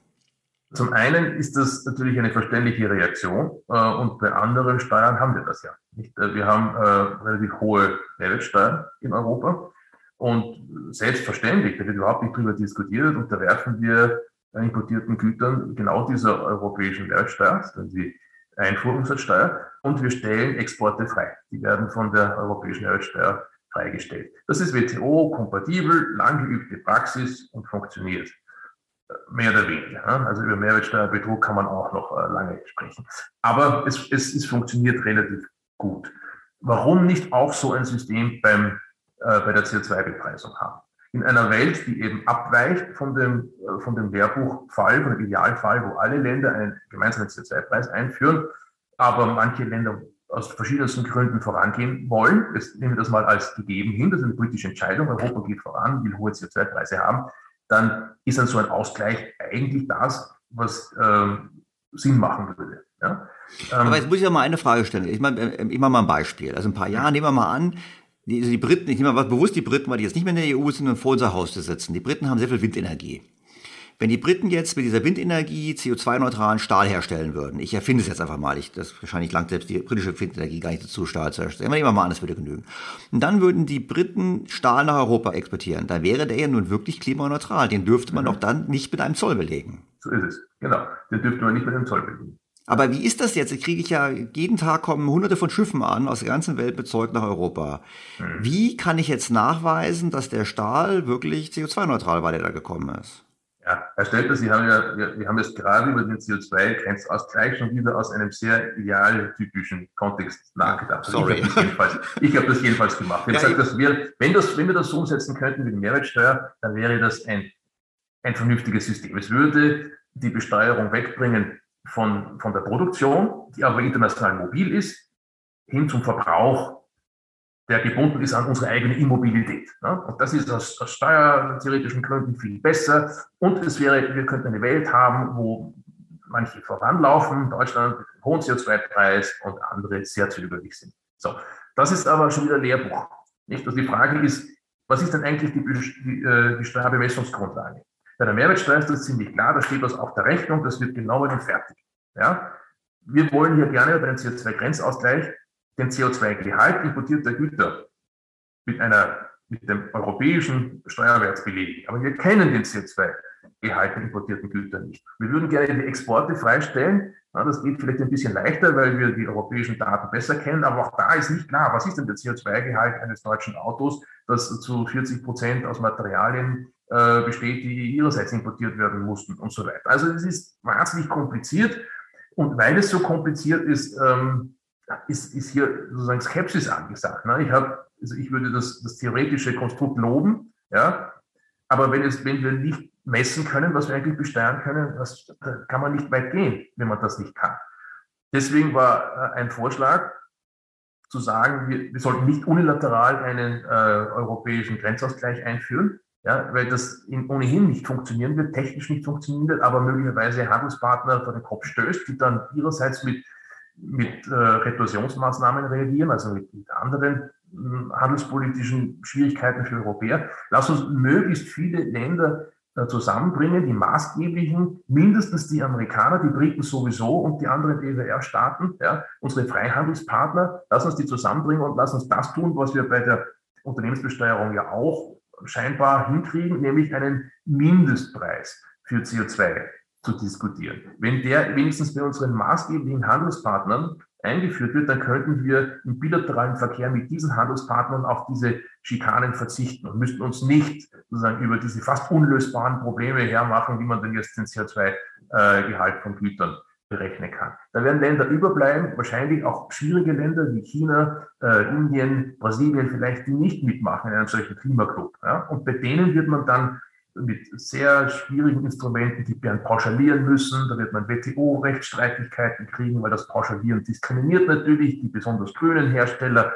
Zum einen ist das natürlich eine verständliche Reaktion äh, und bei anderen Steuern haben wir das ja nicht. Äh, wir haben äh, relativ hohe Mehrwertsteuern in Europa und selbstverständlich, da wird überhaupt nicht drüber diskutiert, unterwerfen wir importierten Gütern genau dieser europäischen Mehrwertsteuer, also die Einfuhrumsatzsteuer, und wir stellen Exporte frei. Die werden von der europäischen Mehrwertsteuer freigestellt. Das ist WTO-kompatibel, lang geübte Praxis und funktioniert. Mehr oder weniger. Also über Mehrwertsteuerbetrug kann man auch noch äh, lange sprechen. Aber es, es, es funktioniert relativ gut. Warum nicht auch so ein System beim äh, bei der CO2-Bepreisung haben. In einer Welt, die eben abweicht von dem, äh, von dem Lehrbuchfall, von dem Idealfall, wo alle Länder einen gemeinsamen CO2-Preis einführen, aber manche Länder aus verschiedensten Gründen vorangehen wollen. Das nehmen wir das mal als gegeben hin. Das ist eine politische Entscheidung. Europa geht voran, will hohe CO2-Preise haben. dann ist dann so ein Ausgleich eigentlich das, was ähm, Sinn machen würde. Ja? Ähm, Aber jetzt muss ich ja mal eine Frage stellen. Ich mache äh, ich mach mal ein Beispiel. Also ein paar Jahre nehmen wir mal an, die, also die Briten, ich nehme mal bewusst die Briten, weil die jetzt nicht mehr in der EU sind und vor unser Haus sitzen. Die Briten haben sehr viel Windenergie. Wenn die Briten jetzt mit dieser Windenergie CO2-neutralen Stahl herstellen würden, ich erfinde es jetzt einfach mal, ich, das wahrscheinlich langt selbst die britische Windenergie gar nicht dazu, Stahl zu erstellen. Nehmen wir mal an, das würde genügen. Und dann würden die Briten Stahl nach Europa exportieren. Dann wäre der ja nun wirklich klimaneutral. Den dürfte man mhm. doch dann nicht mit einem Zoll belegen. So ist es. Genau. Den dürfte man nicht mit einem Zoll belegen. Aber wie ist das jetzt? Ich kriege ich ja, jeden Tag kommen hunderte von Schiffen an aus der ganzen Welt mit Zeug nach Europa. Mhm. Wie kann ich jetzt nachweisen, dass der Stahl wirklich CO2-neutral war, der da gekommen ist? Ja, Herr Stelter, Sie haben ja, wir, wir haben jetzt gerade über den CO2-Grenzausgleich schon wieder aus einem sehr idealtypischen Kontext nachgedacht. Also Sorry. Ich habe das, hab das, jedenfalls gemacht. Ich ja, gesagt, dass wir, wenn, das, wenn wir das so umsetzen könnten wie die Mehrwertsteuer, dann wäre das ein, ein vernünftiges System. Es würde die Besteuerung wegbringen von, von der Produktion, die aber international mobil ist, hin zum Verbrauch der gebunden ist an unsere eigene Immobilität. Ne? Und das ist aus, aus steuertheoretischen Gründen viel besser. Und es wäre, wir könnten eine Welt haben, wo manche voranlaufen, Deutschland mit einem hohen CO2-Preis und andere sehr zögerlich sind. So, das ist aber schon wieder Lehrbuch. Nicht? Also die Frage ist, was ist denn eigentlich die, die, äh, die Steuerbemessungsgrundlage? Bei der Mehrwertsteuer ist das ziemlich klar, da steht was auf der Rechnung, das wird genommen und fertig. Ja? Wir wollen hier gerne über den CO2-Grenzausgleich den CO2-Gehalt importierter Güter mit einer mit dem europäischen Steuerwert belegen. Aber wir kennen den CO2-Gehalt der importierten Güter nicht. Wir würden gerne die Exporte freistellen. Ja, das geht vielleicht ein bisschen leichter, weil wir die europäischen Daten besser kennen. Aber auch da ist nicht klar, was ist denn der CO2-Gehalt eines deutschen Autos, das zu 40 Prozent aus Materialien äh, besteht, die ihrerseits importiert werden mussten und so weiter. Also es ist wahnsinnig kompliziert. Und weil es so kompliziert ist, ähm, ist, ist hier sozusagen Skepsis angesagt. Ne? Ich, hab, also ich würde das, das theoretische Konstrukt loben, ja, aber wenn, es, wenn wir nicht messen können, was wir eigentlich besteuern können, das, da kann man nicht weit gehen, wenn man das nicht kann. Deswegen war äh, ein Vorschlag zu sagen, wir, wir sollten nicht unilateral einen äh, europäischen Grenzausgleich einführen, ja, weil das in, ohnehin nicht funktionieren wird, technisch nicht funktionieren wird, aber möglicherweise Handelspartner vor den Kopf stößt, die dann ihrerseits mit mit äh, Retorsionsmaßnahmen reagieren, also mit, mit anderen äh, handelspolitischen Schwierigkeiten für Europäer. Lass uns möglichst viele Länder äh, zusammenbringen, die maßgeblichen, mindestens die Amerikaner, die Briten sowieso und die anderen EWR-Staaten, ja, unsere Freihandelspartner, lass uns die zusammenbringen und lass uns das tun, was wir bei der Unternehmensbesteuerung ja auch scheinbar hinkriegen, nämlich einen Mindestpreis für CO2 zu diskutieren. Wenn der wenigstens bei unseren maßgeblichen Handelspartnern eingeführt wird, dann könnten wir im bilateralen Verkehr mit diesen Handelspartnern auf diese Schikanen verzichten und müssten uns nicht sozusagen über diese fast unlösbaren Probleme hermachen, wie man denn jetzt den CO2-Gehalt von Gütern berechnen kann. Da werden Länder überbleiben, wahrscheinlich auch schwierige Länder wie China, äh, Indien, Brasilien vielleicht, die nicht mitmachen in einem solchen Klimaclub. Ja? Und bei denen wird man dann mit sehr schwierigen Instrumenten, die werden pauschalieren müssen. Da wird man WTO-Rechtsstreitigkeiten kriegen, weil das Pauschalieren diskriminiert natürlich die besonders grünen Hersteller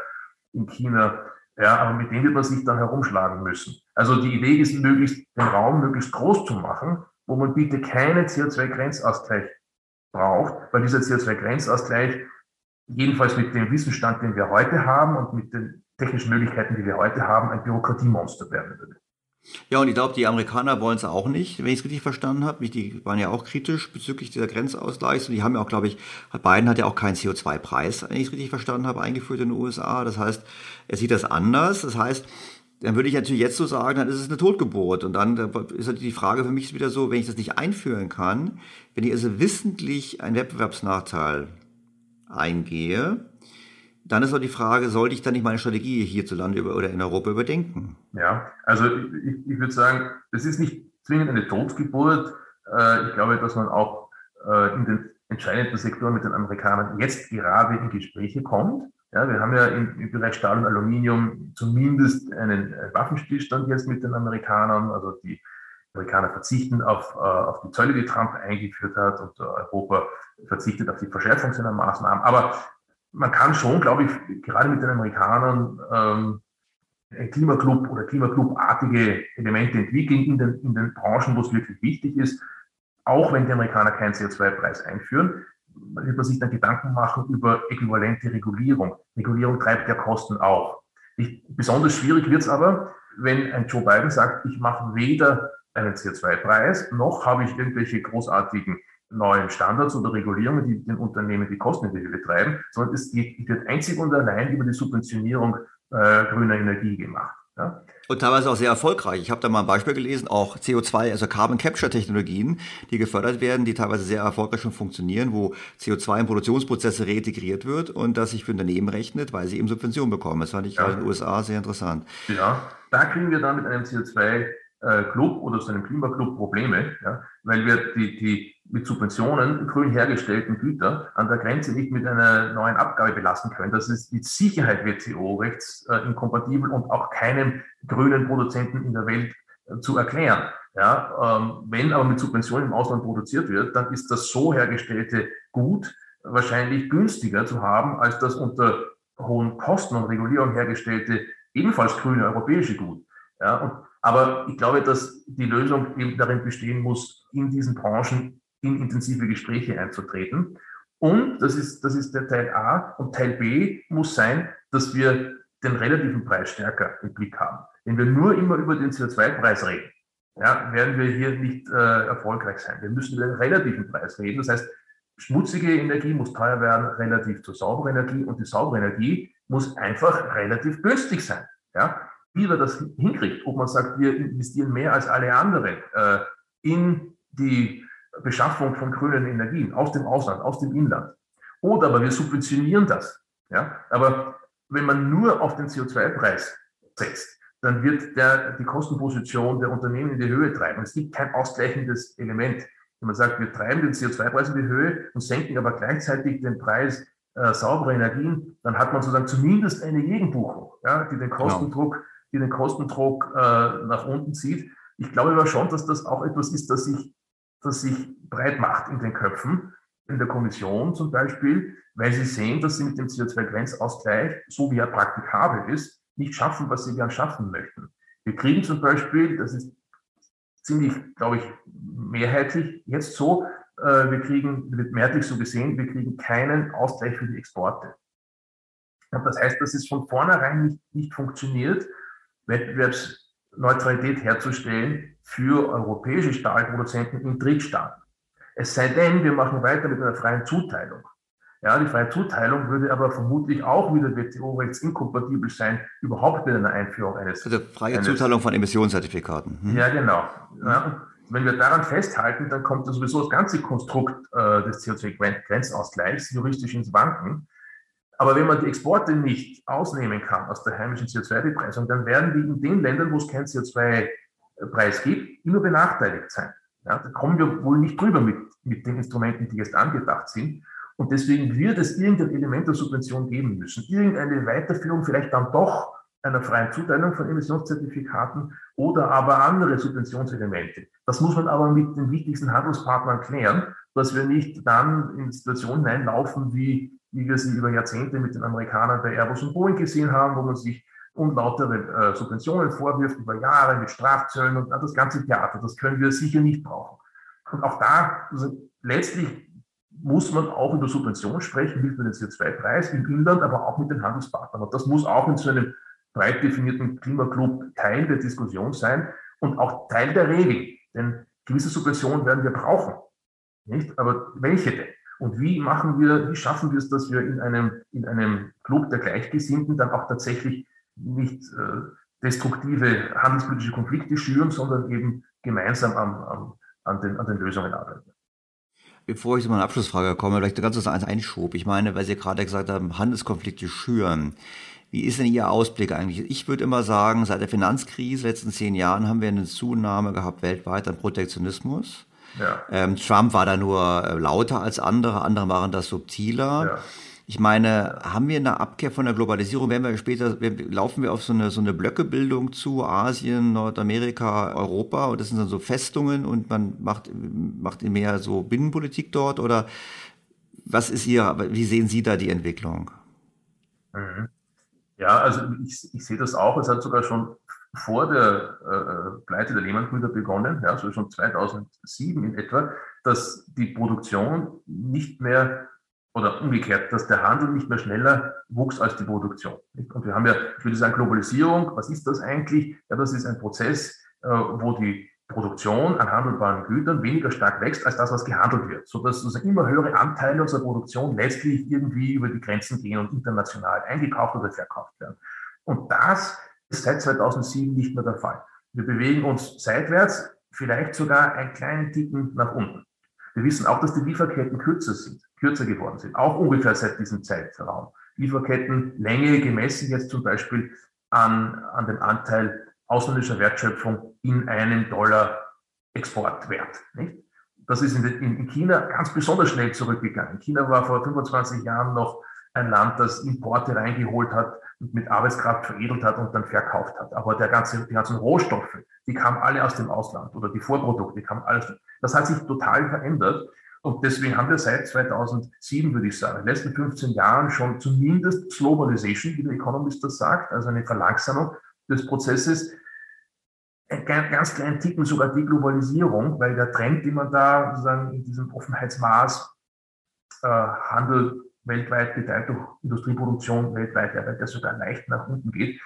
in China. Ja, aber mit denen wird man sich dann herumschlagen müssen. Also die Idee ist, möglichst den Raum möglichst groß zu machen, wo man bitte keinen CO2-Grenzausgleich braucht, weil dieser CO2-Grenzausgleich jedenfalls mit dem Wissensstand, den wir heute haben und mit den technischen Möglichkeiten, die wir heute haben, ein Bürokratiemonster werden würde. Ja, und ich glaube, die Amerikaner wollen es auch nicht, wenn ich es richtig verstanden habe. Die waren ja auch kritisch bezüglich dieser Grenzausgleichs. Und die haben ja auch, glaube ich, Biden hat ja auch keinen CO2-Preis, wenn ich es richtig verstanden habe, eingeführt in den USA. Das heißt, er sieht das anders. Das heißt, dann würde ich natürlich jetzt so sagen, dann ist es eine Totgeburt. Und dann ist natürlich die Frage für mich wieder so, wenn ich das nicht einführen kann, wenn ich also wissentlich einen Wettbewerbsnachteil eingehe, dann ist auch die Frage, sollte ich dann nicht meine Strategie hierzulande oder in Europa überdenken? Ja, also ich, ich würde sagen, das ist nicht zwingend eine Totgeburt. Äh, ich glaube, dass man auch äh, in den entscheidenden Sektoren mit den Amerikanern jetzt gerade in Gespräche kommt. Ja, wir haben ja im, im Bereich Stahl und Aluminium zumindest einen äh, Waffenstillstand jetzt mit den Amerikanern. Also die Amerikaner verzichten auf, auf die Zölle, die Trump eingeführt hat und Europa verzichtet auf die Verschärfung seiner Maßnahmen. Aber man kann schon, glaube ich, gerade mit den Amerikanern ähm, ein Klimaclub oder Klimaclubartige Elemente entwickeln in den, in den Branchen, wo es wirklich wichtig ist. Auch wenn die Amerikaner keinen CO2-Preis einführen, wird man sich dann Gedanken machen über äquivalente Regulierung. Regulierung treibt ja Kosten auch. Ich, besonders schwierig wird es aber, wenn ein Joe Biden sagt, ich mache weder einen CO2-Preis, noch habe ich irgendwelche großartigen neuen Standards oder Regulierungen, die den Unternehmen die Kosten in die Höhe treiben, sondern es wird einzig und allein über die Subventionierung äh, grüner Energie gemacht. Ja? Und teilweise auch sehr erfolgreich. Ich habe da mal ein Beispiel gelesen, auch CO2, also Carbon Capture Technologien, die gefördert werden, die teilweise sehr erfolgreich schon funktionieren, wo CO2 in Produktionsprozesse reintegriert wird und das sich für Unternehmen rechnet, weil sie eben Subventionen bekommen. Das fand ich ja. gerade in den USA sehr interessant. Ja, da kriegen wir dann mit einem CO2 äh, Club oder zu einem Klimaclub Probleme, ja, weil wir die, die mit Subventionen grün hergestellten Güter an der Grenze nicht mit einer neuen Abgabe belassen können. Das ist mit Sicherheit WTO-rechts äh, inkompatibel und auch keinem grünen Produzenten in der Welt äh, zu erklären. Ja, ähm, wenn aber mit Subventionen im Ausland produziert wird, dann ist das so hergestellte Gut wahrscheinlich günstiger zu haben als das unter hohen Kosten und Regulierung hergestellte ebenfalls grüne europäische Gut. Ja, und aber ich glaube, dass die Lösung eben darin bestehen muss, in diesen Branchen in intensive Gespräche einzutreten. Und das ist, das ist der Teil A. Und Teil B muss sein, dass wir den relativen Preis stärker im Blick haben. Wenn wir nur immer über den CO2-Preis reden, ja, werden wir hier nicht äh, erfolgreich sein. Wir müssen über den relativen Preis reden. Das heißt, schmutzige Energie muss teuer werden relativ zur sauberen Energie und die saubere Energie muss einfach relativ günstig sein. Ja? wie man das hinkriegt, ob man sagt, wir investieren mehr als alle anderen äh, in die Beschaffung von grünen Energien aus dem Ausland, aus dem Inland. Oder aber wir subventionieren das. Ja? Aber wenn man nur auf den CO2-Preis setzt, dann wird der, die Kostenposition der Unternehmen in die Höhe treiben. Es gibt kein ausgleichendes Element. Wenn man sagt, wir treiben den CO2-Preis in die Höhe und senken aber gleichzeitig den Preis äh, sauberer Energien, dann hat man sozusagen zumindest eine Gegenbuchung, ja, die den genau. Kostendruck genau die den Kostendruck äh, nach unten zieht. Ich glaube aber schon, dass das auch etwas ist, das sich, das sich breit macht in den Köpfen, in der Kommission zum Beispiel, weil sie sehen, dass sie mit dem CO2-Grenzausgleich, so wie er praktikabel ist, nicht schaffen, was sie gern schaffen möchten. Wir kriegen zum Beispiel, das ist ziemlich, glaube ich, mehrheitlich jetzt so, äh, wir kriegen, wird mehrheitlich so gesehen, wir kriegen keinen Ausgleich für die Exporte. Und das heißt, dass es von vornherein nicht, nicht funktioniert, Wettbewerbsneutralität herzustellen für europäische Stahlproduzenten in Drittstaaten. Es sei denn, wir machen weiter mit einer freien Zuteilung. Ja, die freie Zuteilung würde aber vermutlich auch wieder WTO-rechts inkompatibel sein, überhaupt mit einer Einführung eines. Also freie eines, Zuteilung von Emissionszertifikaten. Hm. Ja, genau. Ja, wenn wir daran festhalten, dann kommt sowieso das ganze Konstrukt äh, des CO2-Grenzausgleichs juristisch ins Wanken. Aber wenn man die Exporte nicht ausnehmen kann aus der heimischen CO2-Bepreisung, dann werden die in den Ländern, wo es keinen CO2-Preis gibt, immer benachteiligt sein. Ja, da kommen wir wohl nicht drüber mit, mit den Instrumenten, die jetzt angedacht sind. Und deswegen wird es irgendein Element der Subvention geben müssen. Irgendeine Weiterführung vielleicht dann doch einer freien Zuteilung von Emissionszertifikaten oder aber andere Subventionselemente. Das muss man aber mit den wichtigsten Handelspartnern klären, dass wir nicht dann in Situationen einlaufen wie wie wir sie über Jahrzehnte mit den Amerikanern bei Airbus und Boeing gesehen haben, wo man sich unlautere äh, Subventionen vorwirft über Jahre mit Strafzöllen und das ganze Theater. Das können wir sicher nicht brauchen. Und auch da, also letztlich muss man auch über Subventionen sprechen, mit dem CO2-Preis im Inland, aber auch mit den Handelspartnern. Und das muss auch in so einem breit definierten Klimaclub Teil der Diskussion sein und auch Teil der Regel. Denn gewisse Subventionen werden wir brauchen. Nicht? Aber welche denn? Und wie machen wir, wie schaffen wir es, dass wir in einem, in einem Club der Gleichgesinnten dann auch tatsächlich nicht äh, destruktive handelspolitische Konflikte schüren, sondern eben gemeinsam am, am, an, den, an den Lösungen arbeiten. Bevor ich zu meiner Abschlussfrage komme, vielleicht ganz kurz eins Einschub. Ich meine, weil Sie gerade gesagt haben, Handelskonflikte schüren. Wie ist denn Ihr Ausblick eigentlich? Ich würde immer sagen, seit der Finanzkrise, letzten zehn Jahren, haben wir eine Zunahme gehabt weltweit an Protektionismus. Ja. Ähm, Trump war da nur äh, lauter als andere, andere waren das subtiler. Ja. Ich meine, haben wir eine Abkehr von der Globalisierung? Werden wir später, laufen wir auf so eine, so eine Blöckebildung zu, Asien, Nordamerika, Europa, und das sind dann so Festungen und man macht, macht mehr so Binnenpolitik dort? Oder was ist Ihr, wie sehen Sie da die Entwicklung? Mhm. Ja, also ich, ich sehe das auch. Es hat sogar schon vor der äh, Pleite der Lehmann-Brüder begonnen, ja, also schon 2007 in etwa, dass die Produktion nicht mehr oder umgekehrt, dass der Handel nicht mehr schneller wuchs als die Produktion. Und wir haben ja, ich würde sagen, Globalisierung. Was ist das eigentlich? Ja, das ist ein Prozess, äh, wo die Produktion an handelbaren Gütern weniger stark wächst als das, was gehandelt wird, sodass also immer höhere Anteile unserer Produktion letztlich irgendwie über die Grenzen gehen und international eingekauft oder verkauft werden. Und das ist seit 2007 nicht mehr der Fall. Wir bewegen uns seitwärts, vielleicht sogar einen kleinen Ticken nach unten. Wir wissen auch, dass die Lieferketten kürzer sind, kürzer geworden sind, auch ungefähr seit diesem Zeitraum. Lieferkettenlänge gemessen jetzt zum Beispiel an, an dem Anteil ausländischer Wertschöpfung in einem Dollar Exportwert. Nicht? Das ist in, in, China ganz besonders schnell zurückgegangen. China war vor 25 Jahren noch ein Land, das Importe reingeholt hat mit Arbeitskraft veredelt hat und dann verkauft hat. Aber der ganze, die ganzen Rohstoffe, die kamen alle aus dem Ausland oder die Vorprodukte kamen alles. Das hat sich total verändert. Und deswegen haben wir seit 2007, würde ich sagen, in den letzten 15 Jahren schon zumindest Globalization, wie der Economist das sagt, also eine Verlangsamung des Prozesses, einen ganz kleinen Ticken sogar die Globalisierung, weil der Trend, den man da sozusagen in diesem Offenheitsmaß äh, Handel weltweit geteilt durch Industrieproduktion weltweit, der, der sogar leicht nach unten geht.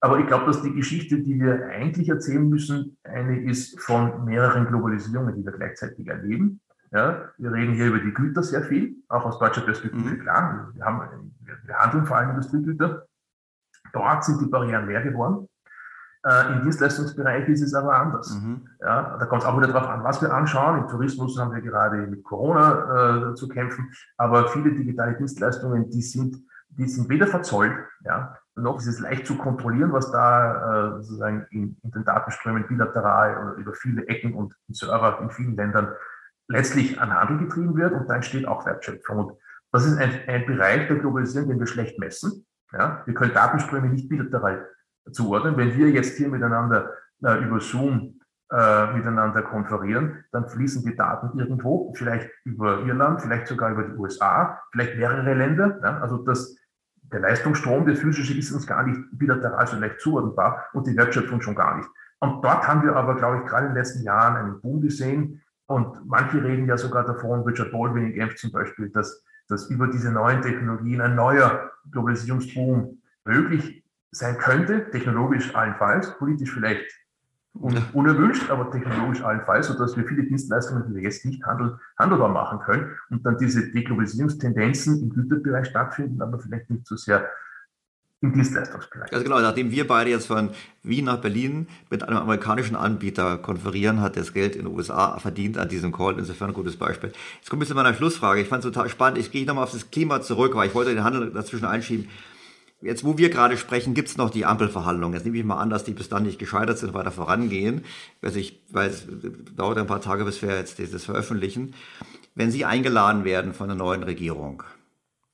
Aber ich glaube, dass die Geschichte, die wir eigentlich erzählen müssen, eine ist von mehreren Globalisierungen, die wir gleichzeitig erleben. Ja, wir reden hier über die Güter sehr viel, auch aus deutscher Perspektive, mhm. klar. Wir, haben, wir handeln vor allem Industriegüter. Dort sind die Barrieren mehr geworden. Äh, Im Dienstleistungsbereich ist es aber anders. Mhm. Ja, da kommt es auch wieder darauf an, was wir anschauen. Im Tourismus haben wir gerade mit Corona äh, zu kämpfen, aber viele digitale Dienstleistungen, die sind, die sind weder verzollt, ja, noch ist es leicht zu kontrollieren, was da äh, sozusagen in, in, den Datenströmen bilateral oder über viele Ecken und Server in vielen Ländern letztlich an Handel getrieben wird und da entsteht auch Wertschöpfung. Und das ist ein, ein Bereich der Globalisierung, den wir schlecht messen. Ja, wir können Datenströme nicht bilateral zuordnen. Wenn wir jetzt hier miteinander äh, über Zoom äh, miteinander konferieren, dann fließen die Daten irgendwo, vielleicht über Irland, vielleicht sogar über die USA, vielleicht mehrere Länder. Ja? Also das, der Leistungsstrom, der physische, ist uns gar nicht bilateral so leicht zuordnenbar und die Wertschöpfung schon gar nicht. Und dort haben wir aber, glaube ich, gerade in den letzten Jahren einen Boom gesehen. Und manche reden ja sogar davon, Richard Baldwin in Genf zum Beispiel, dass, dass über diese neuen Technologien ein neuer Globalisierungsboom möglich sein könnte, technologisch allenfalls, politisch vielleicht un unerwünscht, aber technologisch allenfalls, sodass wir viele Dienstleistungen, die wir jetzt nicht handel handelbar machen können und dann diese Deglobalisierungstendenzen im Güterbereich stattfinden, aber vielleicht nicht so sehr im Dienstleistungsbereich. Also genau, nachdem wir beide jetzt von Wien nach Berlin mit einem amerikanischen Anbieter konferieren, hat das Geld in den USA verdient an diesem Call. Insofern ein gutes Beispiel. Jetzt kommt ein bisschen meiner Schlussfrage. Ich fand es total spannend. Ich gehe nochmal auf das Klima zurück, weil ich wollte den Handel dazwischen einschieben. Jetzt, wo wir gerade sprechen, gibt es noch die Ampelverhandlungen. Jetzt nehme ich mal an, dass die bis dann nicht gescheitert sind, weiter vorangehen. Also ich weiß, dauert ein paar Tage, bis wir jetzt das veröffentlichen. Wenn Sie eingeladen werden von der neuen Regierung,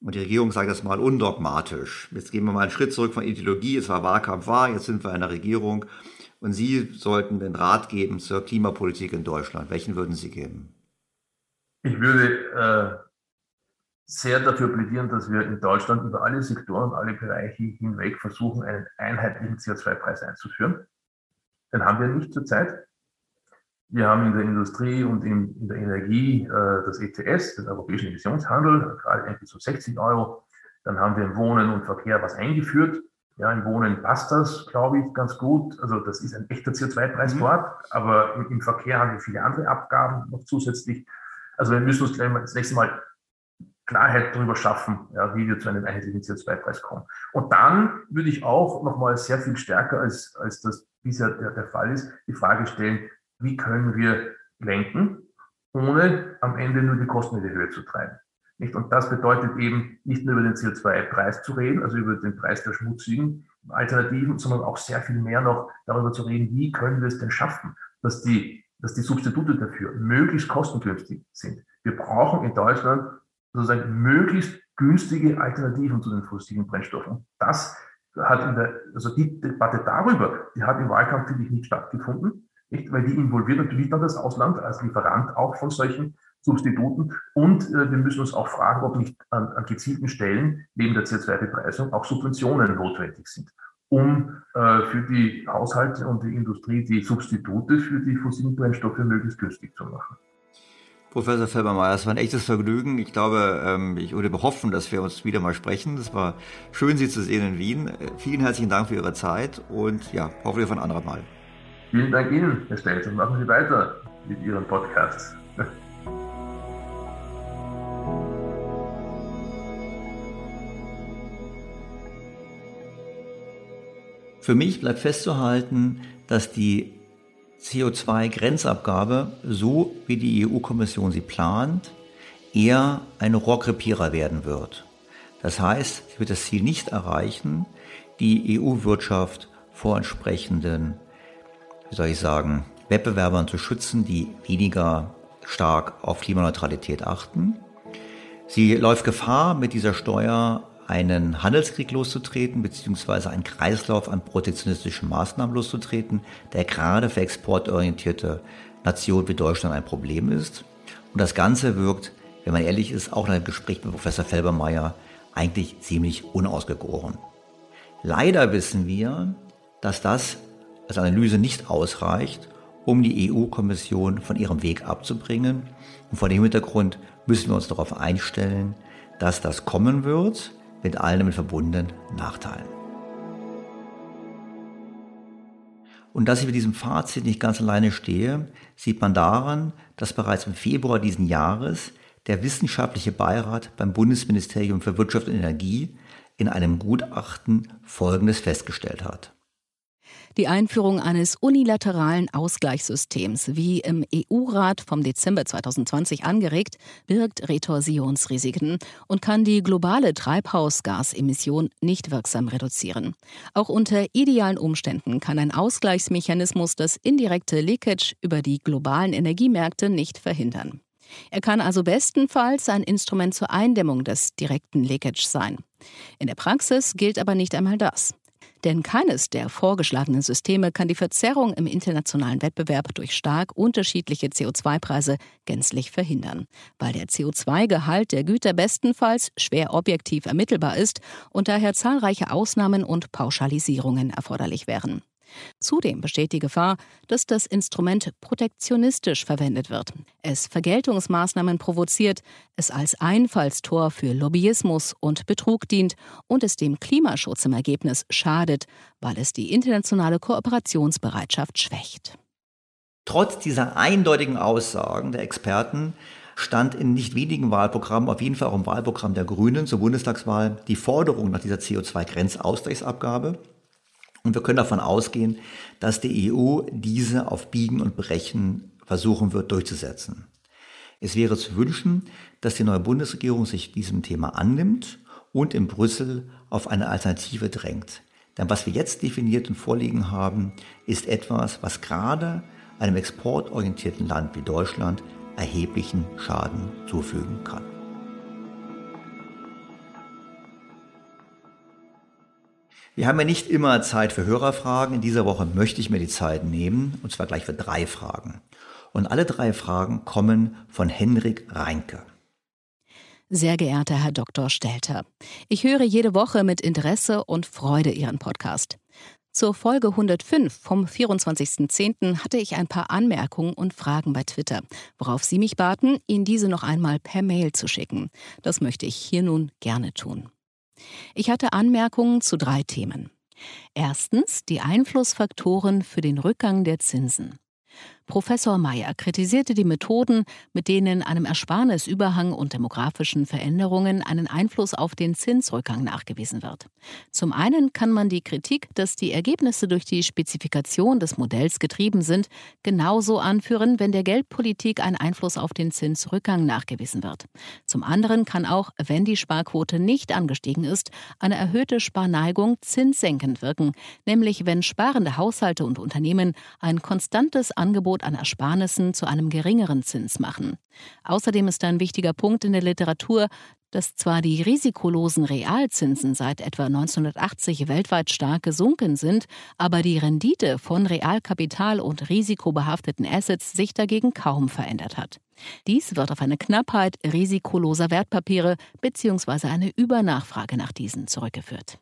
und die Regierung sagt das mal undogmatisch, jetzt gehen wir mal einen Schritt zurück von Ideologie, es war Wahlkampf, war, jetzt sind wir in der Regierung, und Sie sollten den Rat geben zur Klimapolitik in Deutschland. Welchen würden Sie geben? Ich würde äh sehr dafür plädieren, dass wir in Deutschland über alle Sektoren und alle Bereiche hinweg versuchen, einen einheitlichen CO2-Preis einzuführen. Den haben wir nicht zurzeit. Wir haben in der Industrie und in, in der Energie äh, das ETS, den europäischen Emissionshandel, gerade irgendwie so 60 Euro. Dann haben wir im Wohnen und Verkehr was eingeführt. Ja, im Wohnen passt das, glaube ich, ganz gut. Also das ist ein echter CO2-Preis mhm. dort, aber im, im Verkehr haben wir viele andere Abgaben noch zusätzlich. Also wir müssen uns gleich mal das nächste Mal Klarheit darüber schaffen, ja, wie wir zu einem einheitlichen CO2-Preis kommen. Und dann würde ich auch nochmal sehr viel stärker, als, als das bisher der, der Fall ist, die Frage stellen, wie können wir lenken, ohne am Ende nur die Kosten in die Höhe zu treiben. Nicht? Und das bedeutet eben nicht nur über den CO2-Preis zu reden, also über den Preis der schmutzigen Alternativen, sondern auch sehr viel mehr noch darüber zu reden, wie können wir es denn schaffen, dass die, dass die Substitute dafür möglichst kostengünstig sind. Wir brauchen in Deutschland sozusagen möglichst günstige Alternativen zu den fossilen Brennstoffen. Das hat in der, also die Debatte darüber, die hat im Wahlkampf, finde ich, nicht stattgefunden, nicht? weil die involviert natürlich dann das Ausland als Lieferant auch von solchen Substituten. Und äh, wir müssen uns auch fragen, ob nicht an, an gezielten Stellen neben der CO2-Bepreisung auch Subventionen notwendig sind, um äh, für die Haushalte und die Industrie die Substitute für die fossilen Brennstoffe möglichst günstig zu machen. Professor Felbermeier, es war ein echtes Vergnügen. Ich glaube, ähm, ich würde hoffen, dass wir uns wieder mal sprechen. Es war schön, Sie zu sehen in Wien. Äh, vielen herzlichen Dank für Ihre Zeit und ja, hoffentlich von anderer Mal. Vielen Dank Ihnen, Herr Stelz, und machen Sie weiter mit Ihren Podcasts. Für mich bleibt festzuhalten, dass die CO2-Grenzabgabe, so wie die EU-Kommission sie plant, eher ein Rohrkrepierer werden wird. Das heißt, sie wird das Ziel nicht erreichen, die EU-Wirtschaft vor entsprechenden, wie soll ich sagen, Wettbewerbern zu schützen, die weniger stark auf Klimaneutralität achten. Sie läuft Gefahr, mit dieser Steuer einen Handelskrieg loszutreten, beziehungsweise einen Kreislauf an protektionistischen Maßnahmen loszutreten, der gerade für exportorientierte Nationen wie Deutschland ein Problem ist. Und das Ganze wirkt, wenn man ehrlich ist, auch in einem Gespräch mit Professor Felbermeier eigentlich ziemlich unausgegoren. Leider wissen wir, dass das als Analyse nicht ausreicht, um die EU-Kommission von ihrem Weg abzubringen. Und vor dem Hintergrund müssen wir uns darauf einstellen, dass das kommen wird, mit allen damit verbundenen Nachteilen. Und dass ich mit diesem Fazit nicht ganz alleine stehe, sieht man daran, dass bereits im Februar diesen Jahres der wissenschaftliche Beirat beim Bundesministerium für Wirtschaft und Energie in einem Gutachten Folgendes festgestellt hat. Die Einführung eines unilateralen Ausgleichssystems, wie im EU-Rat vom Dezember 2020 angeregt, birgt Retorsionsrisiken und kann die globale Treibhausgasemission nicht wirksam reduzieren. Auch unter idealen Umständen kann ein Ausgleichsmechanismus das indirekte Leakage über die globalen Energiemärkte nicht verhindern. Er kann also bestenfalls ein Instrument zur Eindämmung des direkten Leakage sein. In der Praxis gilt aber nicht einmal das. Denn keines der vorgeschlagenen Systeme kann die Verzerrung im internationalen Wettbewerb durch stark unterschiedliche CO2-Preise gänzlich verhindern, weil der CO2-Gehalt der Güter bestenfalls schwer objektiv ermittelbar ist und daher zahlreiche Ausnahmen und Pauschalisierungen erforderlich wären. Zudem besteht die Gefahr, dass das Instrument protektionistisch verwendet wird, es Vergeltungsmaßnahmen provoziert, es als Einfallstor für Lobbyismus und Betrug dient und es dem Klimaschutz im Ergebnis schadet, weil es die internationale Kooperationsbereitschaft schwächt. Trotz dieser eindeutigen Aussagen der Experten stand in nicht wenigen Wahlprogrammen, auf jeden Fall auch im Wahlprogramm der Grünen zur Bundestagswahl, die Forderung nach dieser CO2-Grenzausgleichsabgabe. Und wir können davon ausgehen, dass die EU diese auf Biegen und Brechen versuchen wird durchzusetzen. Es wäre zu wünschen, dass die neue Bundesregierung sich diesem Thema annimmt und in Brüssel auf eine Alternative drängt. Denn was wir jetzt definiert und vorliegen haben, ist etwas, was gerade einem exportorientierten Land wie Deutschland erheblichen Schaden zufügen kann. Wir haben ja nicht immer Zeit für Hörerfragen. In dieser Woche möchte ich mir die Zeit nehmen, und zwar gleich für drei Fragen. Und alle drei Fragen kommen von Henrik Reinke. Sehr geehrter Herr Dr. Stelter, ich höre jede Woche mit Interesse und Freude Ihren Podcast. Zur Folge 105 vom 24.10. hatte ich ein paar Anmerkungen und Fragen bei Twitter, worauf Sie mich baten, Ihnen diese noch einmal per Mail zu schicken. Das möchte ich hier nun gerne tun. Ich hatte Anmerkungen zu drei Themen. Erstens die Einflussfaktoren für den Rückgang der Zinsen. Professor Mayer kritisierte die Methoden, mit denen einem Ersparnisüberhang und demografischen Veränderungen einen Einfluss auf den Zinsrückgang nachgewiesen wird. Zum einen kann man die Kritik, dass die Ergebnisse durch die Spezifikation des Modells getrieben sind, genauso anführen, wenn der Geldpolitik ein Einfluss auf den Zinsrückgang nachgewiesen wird. Zum anderen kann auch, wenn die Sparquote nicht angestiegen ist, eine erhöhte Sparneigung zinssenkend wirken, nämlich wenn sparende Haushalte und Unternehmen ein konstantes Angebot an Ersparnissen zu einem geringeren Zins machen. Außerdem ist ein wichtiger Punkt in der Literatur, dass zwar die risikolosen Realzinsen seit etwa 1980 weltweit stark gesunken sind, aber die Rendite von Realkapital und risikobehafteten Assets sich dagegen kaum verändert hat. Dies wird auf eine Knappheit risikoloser Wertpapiere bzw. eine Übernachfrage nach diesen zurückgeführt.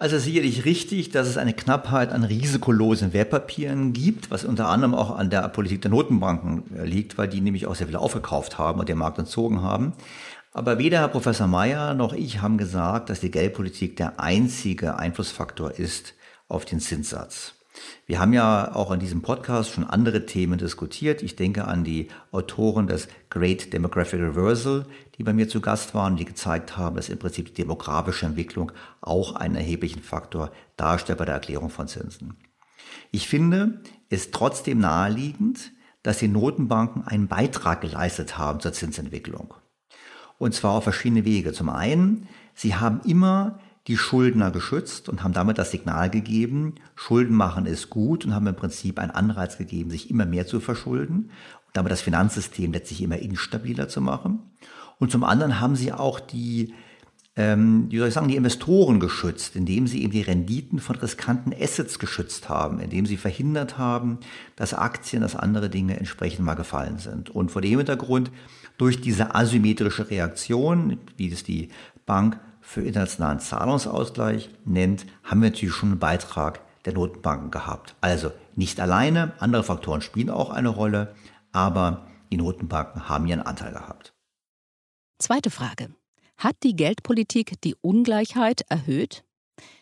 Also sicherlich richtig, dass es eine Knappheit an risikolosen Wertpapieren gibt, was unter anderem auch an der Politik der Notenbanken liegt, weil die nämlich auch sehr viel aufgekauft haben und den Markt entzogen haben. Aber weder Herr Professor Mayer noch ich haben gesagt, dass die Geldpolitik der einzige Einflussfaktor ist auf den Zinssatz. Wir haben ja auch in diesem Podcast schon andere Themen diskutiert. Ich denke an die Autoren des Great Demographic Reversal, die bei mir zu Gast waren, die gezeigt haben, dass im Prinzip die demografische Entwicklung auch einen erheblichen Faktor darstellt bei der Erklärung von Zinsen. Ich finde es trotzdem naheliegend, dass die Notenbanken einen Beitrag geleistet haben zur Zinsentwicklung. Und zwar auf verschiedene Wege. Zum einen, sie haben immer die Schuldner geschützt und haben damit das Signal gegeben, Schulden machen ist gut und haben im Prinzip einen Anreiz gegeben, sich immer mehr zu verschulden und damit das Finanzsystem letztlich immer instabiler zu machen. Und zum anderen haben sie auch die, ähm, wie soll ich sagen, die Investoren geschützt, indem sie eben die Renditen von riskanten Assets geschützt haben, indem sie verhindert haben, dass Aktien, dass andere Dinge entsprechend mal gefallen sind. Und vor dem Hintergrund, durch diese asymmetrische Reaktion, wie es die Bank für internationalen Zahlungsausgleich nennt, haben wir natürlich schon einen Beitrag der Notenbanken gehabt. Also nicht alleine, andere Faktoren spielen auch eine Rolle, aber die Notenbanken haben ihren Anteil gehabt. Zweite Frage. Hat die Geldpolitik die Ungleichheit erhöht?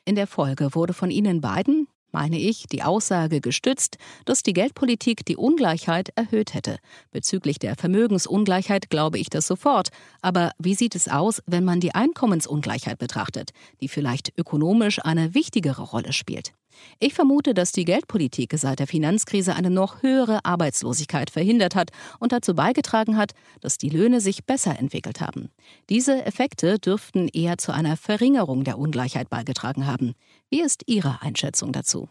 In der Folge wurde von Ihnen beiden, meine ich, die Aussage gestützt, dass die Geldpolitik die Ungleichheit erhöht hätte. Bezüglich der Vermögensungleichheit glaube ich das sofort. Aber wie sieht es aus, wenn man die Einkommensungleichheit betrachtet, die vielleicht ökonomisch eine wichtigere Rolle spielt? Ich vermute, dass die Geldpolitik seit der Finanzkrise eine noch höhere Arbeitslosigkeit verhindert hat und dazu beigetragen hat, dass die Löhne sich besser entwickelt haben. Diese Effekte dürften eher zu einer Verringerung der Ungleichheit beigetragen haben. Wie ist Ihre Einschätzung dazu?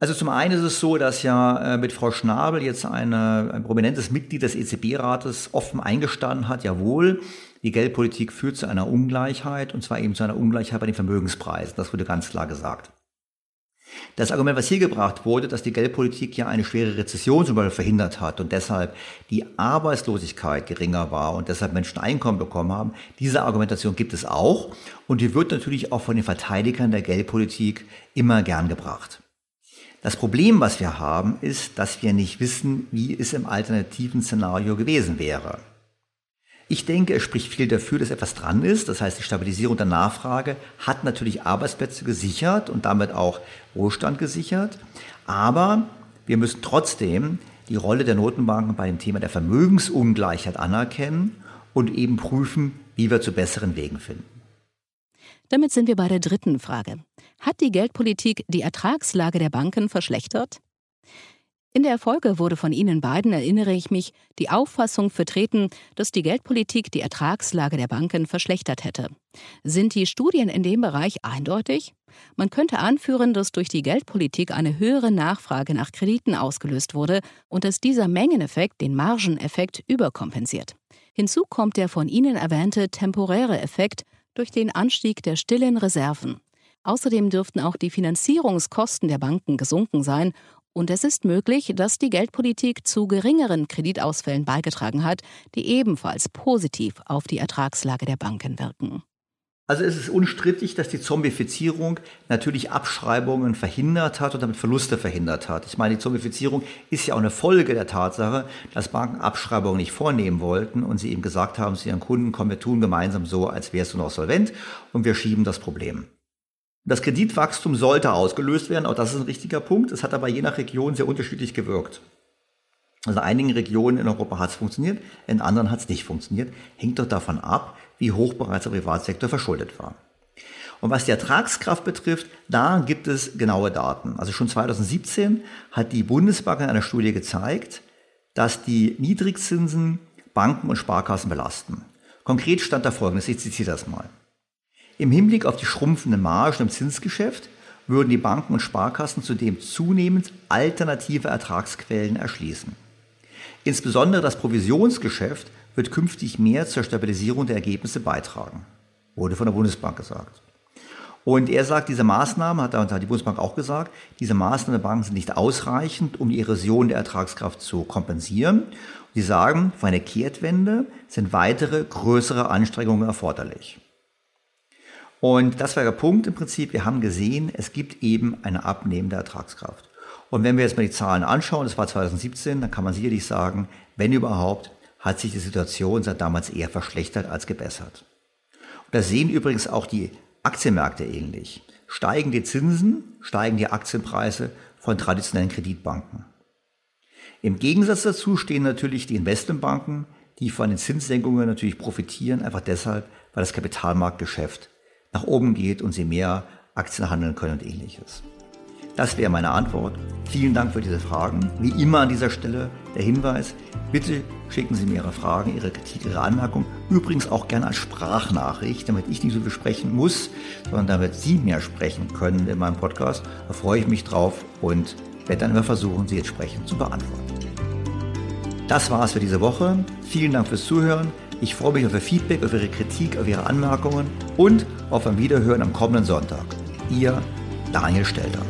Also zum einen ist es so, dass ja äh, mit Frau Schnabel jetzt eine, ein prominentes Mitglied des EZB-Rates offen eingestanden hat, jawohl, die Geldpolitik führt zu einer Ungleichheit und zwar eben zu einer Ungleichheit bei den Vermögenspreisen. Das wurde ganz klar gesagt. Das Argument, was hier gebracht wurde, dass die Geldpolitik ja eine schwere Rezession zum Beispiel verhindert hat und deshalb die Arbeitslosigkeit geringer war und deshalb Menschen Einkommen bekommen haben, diese Argumentation gibt es auch und die wird natürlich auch von den Verteidigern der Geldpolitik immer gern gebracht. Das Problem, was wir haben, ist, dass wir nicht wissen, wie es im alternativen Szenario gewesen wäre. Ich denke, es spricht viel dafür, dass etwas dran ist. Das heißt, die Stabilisierung der Nachfrage hat natürlich Arbeitsplätze gesichert und damit auch Wohlstand gesichert. Aber wir müssen trotzdem die Rolle der Notenbanken bei dem Thema der Vermögensungleichheit anerkennen und eben prüfen, wie wir zu besseren Wegen finden. Damit sind wir bei der dritten Frage. Hat die Geldpolitik die Ertragslage der Banken verschlechtert? In der Folge wurde von Ihnen beiden, erinnere ich mich, die Auffassung vertreten, dass die Geldpolitik die Ertragslage der Banken verschlechtert hätte. Sind die Studien in dem Bereich eindeutig? Man könnte anführen, dass durch die Geldpolitik eine höhere Nachfrage nach Krediten ausgelöst wurde und dass dieser Mengeneffekt den Margeneffekt überkompensiert. Hinzu kommt der von Ihnen erwähnte temporäre Effekt durch den Anstieg der stillen Reserven. Außerdem dürften auch die Finanzierungskosten der Banken gesunken sein und es ist möglich, dass die Geldpolitik zu geringeren Kreditausfällen beigetragen hat, die ebenfalls positiv auf die Ertragslage der Banken wirken. Also es ist unstrittig, dass die Zombifizierung natürlich Abschreibungen verhindert hat und damit Verluste verhindert hat. Ich meine, die Zombifizierung ist ja auch eine Folge der Tatsache, dass Banken Abschreibungen nicht vornehmen wollten und sie eben gesagt haben zu ihren Kunden, komm, wir tun gemeinsam so, als wärst du noch solvent und wir schieben das Problem. Das Kreditwachstum sollte ausgelöst werden, auch das ist ein richtiger Punkt. Es hat aber je nach Region sehr unterschiedlich gewirkt. Also in einigen Regionen in Europa hat es funktioniert, in anderen hat es nicht funktioniert. Hängt doch davon ab, wie hoch bereits der Privatsektor verschuldet war. Und was die Ertragskraft betrifft, da gibt es genaue Daten. Also schon 2017 hat die Bundesbank in einer Studie gezeigt, dass die Niedrigzinsen Banken und Sparkassen belasten. Konkret stand da folgendes, ich zitiere das mal. Im Hinblick auf die schrumpfenden Margen im Zinsgeschäft würden die Banken und Sparkassen zudem zunehmend alternative Ertragsquellen erschließen. Insbesondere das Provisionsgeschäft wird künftig mehr zur Stabilisierung der Ergebnisse beitragen, wurde von der Bundesbank gesagt. Und er sagt, diese Maßnahmen, hat, die Bundesbank auch gesagt, diese Maßnahmen der Banken sind nicht ausreichend, um die Erosion der Ertragskraft zu kompensieren. Sie sagen, für eine Kehrtwende sind weitere größere Anstrengungen erforderlich. Und das war der Punkt im Prinzip. Wir haben gesehen, es gibt eben eine abnehmende Ertragskraft. Und wenn wir jetzt mal die Zahlen anschauen, das war 2017, dann kann man sicherlich sagen, wenn überhaupt, hat sich die Situation seit damals eher verschlechtert als gebessert. Und da sehen übrigens auch die Aktienmärkte ähnlich. Steigen die Zinsen, steigen die Aktienpreise von traditionellen Kreditbanken. Im Gegensatz dazu stehen natürlich die Investmentbanken, die von den Zinssenkungen natürlich profitieren, einfach deshalb, weil das Kapitalmarktgeschäft nach oben geht und sie mehr Aktien handeln können und ähnliches. Das wäre meine Antwort. Vielen Dank für diese Fragen. Wie immer an dieser Stelle der Hinweis, bitte schicken Sie mir Ihre Fragen, Ihre Kritik, Ihre Anmerkungen. Übrigens auch gerne als Sprachnachricht, damit ich nicht so viel sprechen muss, sondern damit Sie mehr sprechen können in meinem Podcast. Da freue ich mich drauf und werde dann immer versuchen, Sie entsprechend zu beantworten. Das war es für diese Woche. Vielen Dank fürs Zuhören. Ich freue mich auf Ihr Feedback, auf Ihre Kritik, auf Ihre Anmerkungen und auf ein Wiederhören am kommenden Sonntag. Ihr Daniel Stelter.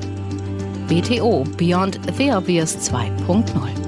BTO Beyond the Obvious 2.0